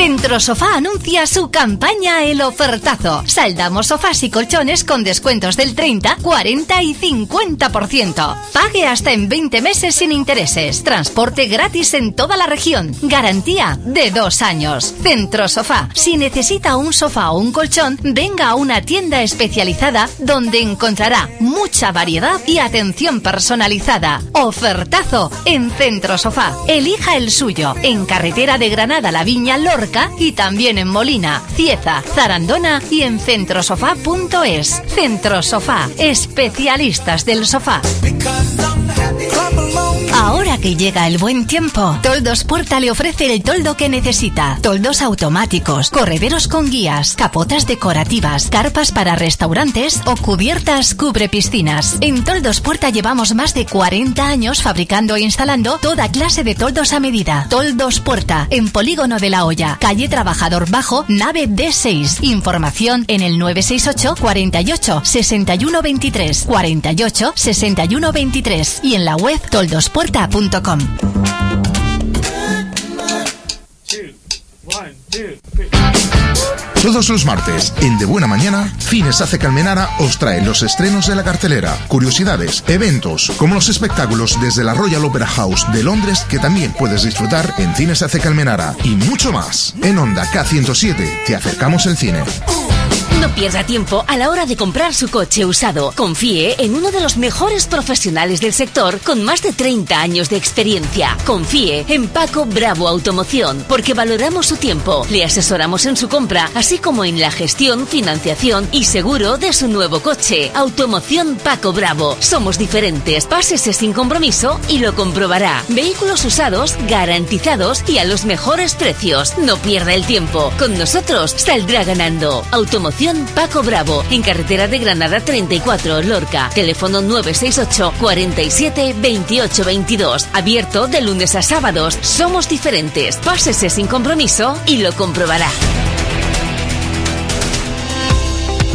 Centro Sofá anuncia su campaña El Ofertazo. Saldamos sofás y colchones con descuentos del 30, 40 y 50%. Pague hasta en 20 meses sin intereses. Transporte gratis en toda la región. Garantía de dos años. Centro Sofá. Si necesita un sofá o un colchón, venga a una tienda especializada donde encontrará mucha variedad y atención personalizada. Ofertazo en Centro Sofá. Elija el suyo. En carretera de Granada La Viña Lorca y también en Molina, Cieza, Zarandona y en centrosofá.es. Centro Sofá, especialistas del sofá. Ahora que llega el buen tiempo, Toldos Puerta le ofrece el toldo que necesita. Toldos automáticos, correderos con guías, capotas decorativas, carpas para restaurantes o cubiertas cubre piscinas. En Toldos Puerta llevamos más de 40 años fabricando e instalando toda clase de toldos a medida. Toldos Puerta, en Polígono de la Hoya, calle Trabajador Bajo, nave D6. Información en el 968 48 61 23 48 61 23 y en la web Todos los martes, en De Buena Mañana, Cines Hace Calmenara os trae los estrenos de la cartelera, curiosidades, eventos, como los espectáculos desde la Royal Opera House de Londres que también puedes disfrutar en Cines Hace Calmenara y mucho más. En Onda K107 te acercamos el cine. No pierda tiempo a la hora de comprar su coche usado. Confíe en uno de los mejores profesionales del sector con más de 30 años de experiencia. Confíe en Paco Bravo Automoción porque valoramos su tiempo. Le asesoramos en su compra, así como en la gestión, financiación y seguro de su nuevo coche. Automoción Paco Bravo. Somos diferentes. Pásese sin compromiso y lo comprobará. Vehículos usados, garantizados y a los mejores precios. No pierda el tiempo. Con nosotros saldrá ganando. Automoción Paco Bravo, en carretera de Granada 34, Lorca. Teléfono 968 47 28 22. Abierto de lunes a sábados. Somos diferentes. Pásese sin compromiso y lo comprobará.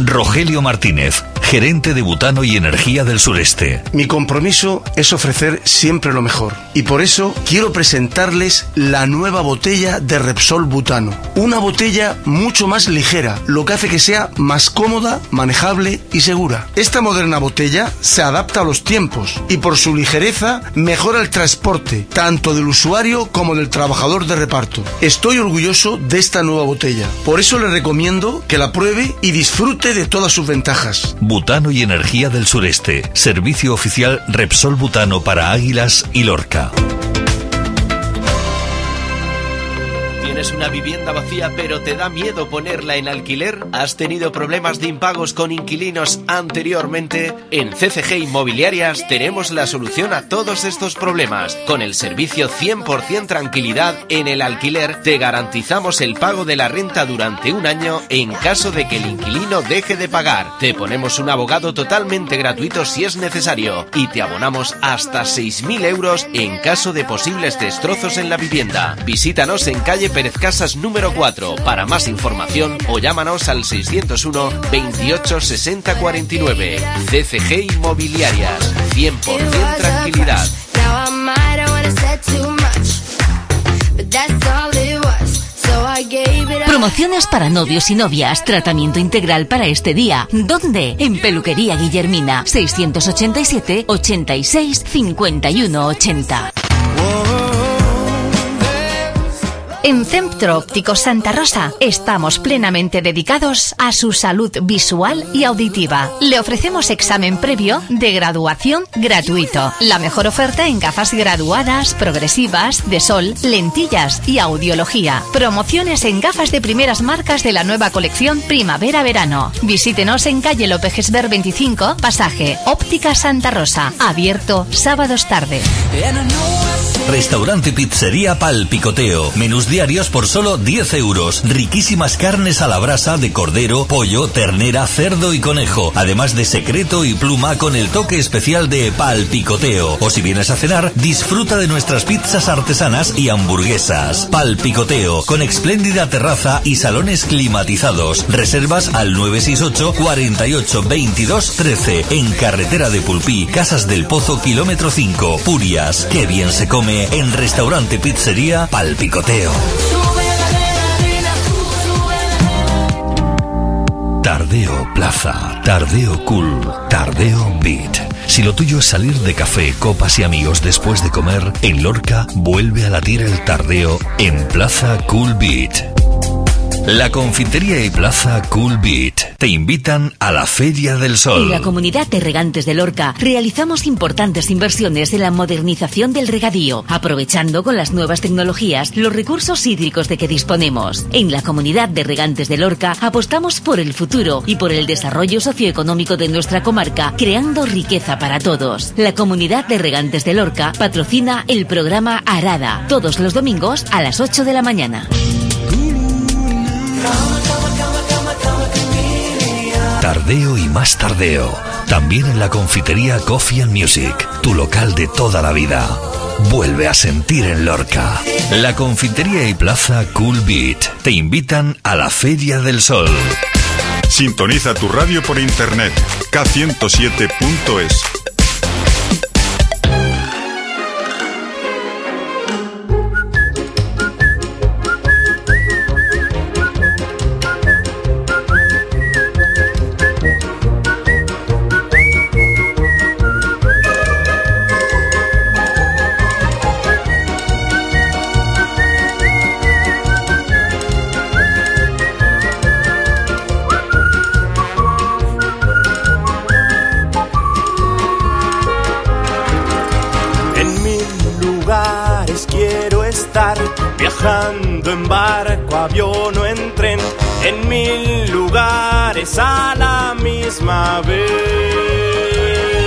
Rogelio Martínez, gerente de Butano y Energía del Sureste. Mi compromiso es ofrecer siempre lo mejor y por eso quiero presentarles la nueva botella de Repsol Butano. Una botella mucho más ligera, lo que hace que sea más cómoda, manejable y segura. Esta moderna botella se adapta a los tiempos y por su ligereza mejora el transporte, tanto del usuario como del trabajador de reparto. Estoy orgulloso de esta nueva botella, por eso le recomiendo que la pruebe y disfrute de todas sus ventajas. Butano y Energía del Sureste. Servicio oficial Repsol Butano para Águilas y Lorca. ¿Tienes una vivienda vacía pero te da miedo ponerla en alquiler? ¿Has tenido problemas de impagos con inquilinos anteriormente? En CCG Inmobiliarias tenemos la solución a todos estos problemas. Con el servicio 100% tranquilidad en el alquiler te garantizamos el pago de la renta durante un año en caso de que el inquilino deje de pagar. Te ponemos un abogado totalmente gratuito si es necesario y te abonamos hasta 6.000 euros en caso de posibles destrozos en la vivienda. Visítanos en calle Casas número 4 para más información o llámanos al 601 28 60 49. CCG Inmobiliarias, 100% tranquilidad. Promociones para novios y novias. Tratamiento integral para este día. ¿Dónde? En Peluquería Guillermina. 687 86 51 80. En Centro Óptico Santa Rosa estamos plenamente dedicados a su salud visual y auditiva. Le ofrecemos examen previo de graduación gratuito. La mejor oferta en gafas graduadas, progresivas, de sol, lentillas y audiología. Promociones en gafas de primeras marcas de la nueva colección Primavera-Verano. Visítenos en calle López Gesber 25, pasaje Óptica Santa Rosa. Abierto sábados tarde. Restaurante Pizzería Pal Picoteo. Menús diarios por solo 10 euros. Riquísimas carnes a la brasa de cordero, pollo, ternera, cerdo y conejo. Además de secreto y pluma con el toque especial de Pal Picoteo. O si vienes a cenar, disfruta de nuestras pizzas artesanas y hamburguesas. Pal Picoteo, con espléndida terraza y salones climatizados. Reservas al 968 48 22 13 en carretera de Pulpí, Casas del Pozo, kilómetro 5, Purias. Qué bien se come en restaurante pizzería Pal Picoteo. Tardeo Plaza, Tardeo Cool, Tardeo Beat. Si lo tuyo es salir de café, copas y amigos después de comer, en Lorca vuelve a latir el tardeo en Plaza Cool Beat. La confitería y plaza Cool Beat te invitan a la Feria del En Sol. la comunidad de regantes de Lorca realizamos importantes inversiones en la modernización del regadío, aprovechando con las nuevas tecnologías los recursos hídricos de que disponemos. En la comunidad de regantes de Lorca apostamos por el futuro y por el desarrollo socioeconómico de nuestra comarca, creando riqueza para todos. La comunidad de regantes de Lorca patrocina el programa Arada, todos los domingos a las 8 de la mañana. Tardeo y más tardeo. También en la confitería Coffee and Music, tu local de toda la vida. Vuelve a sentir en Lorca. La confitería y plaza Cool Beat te invitan a la Feria del Sol. Sintoniza tu radio por internet k107.es. en barco, avión o en tren, en mil lugares a la misma vez.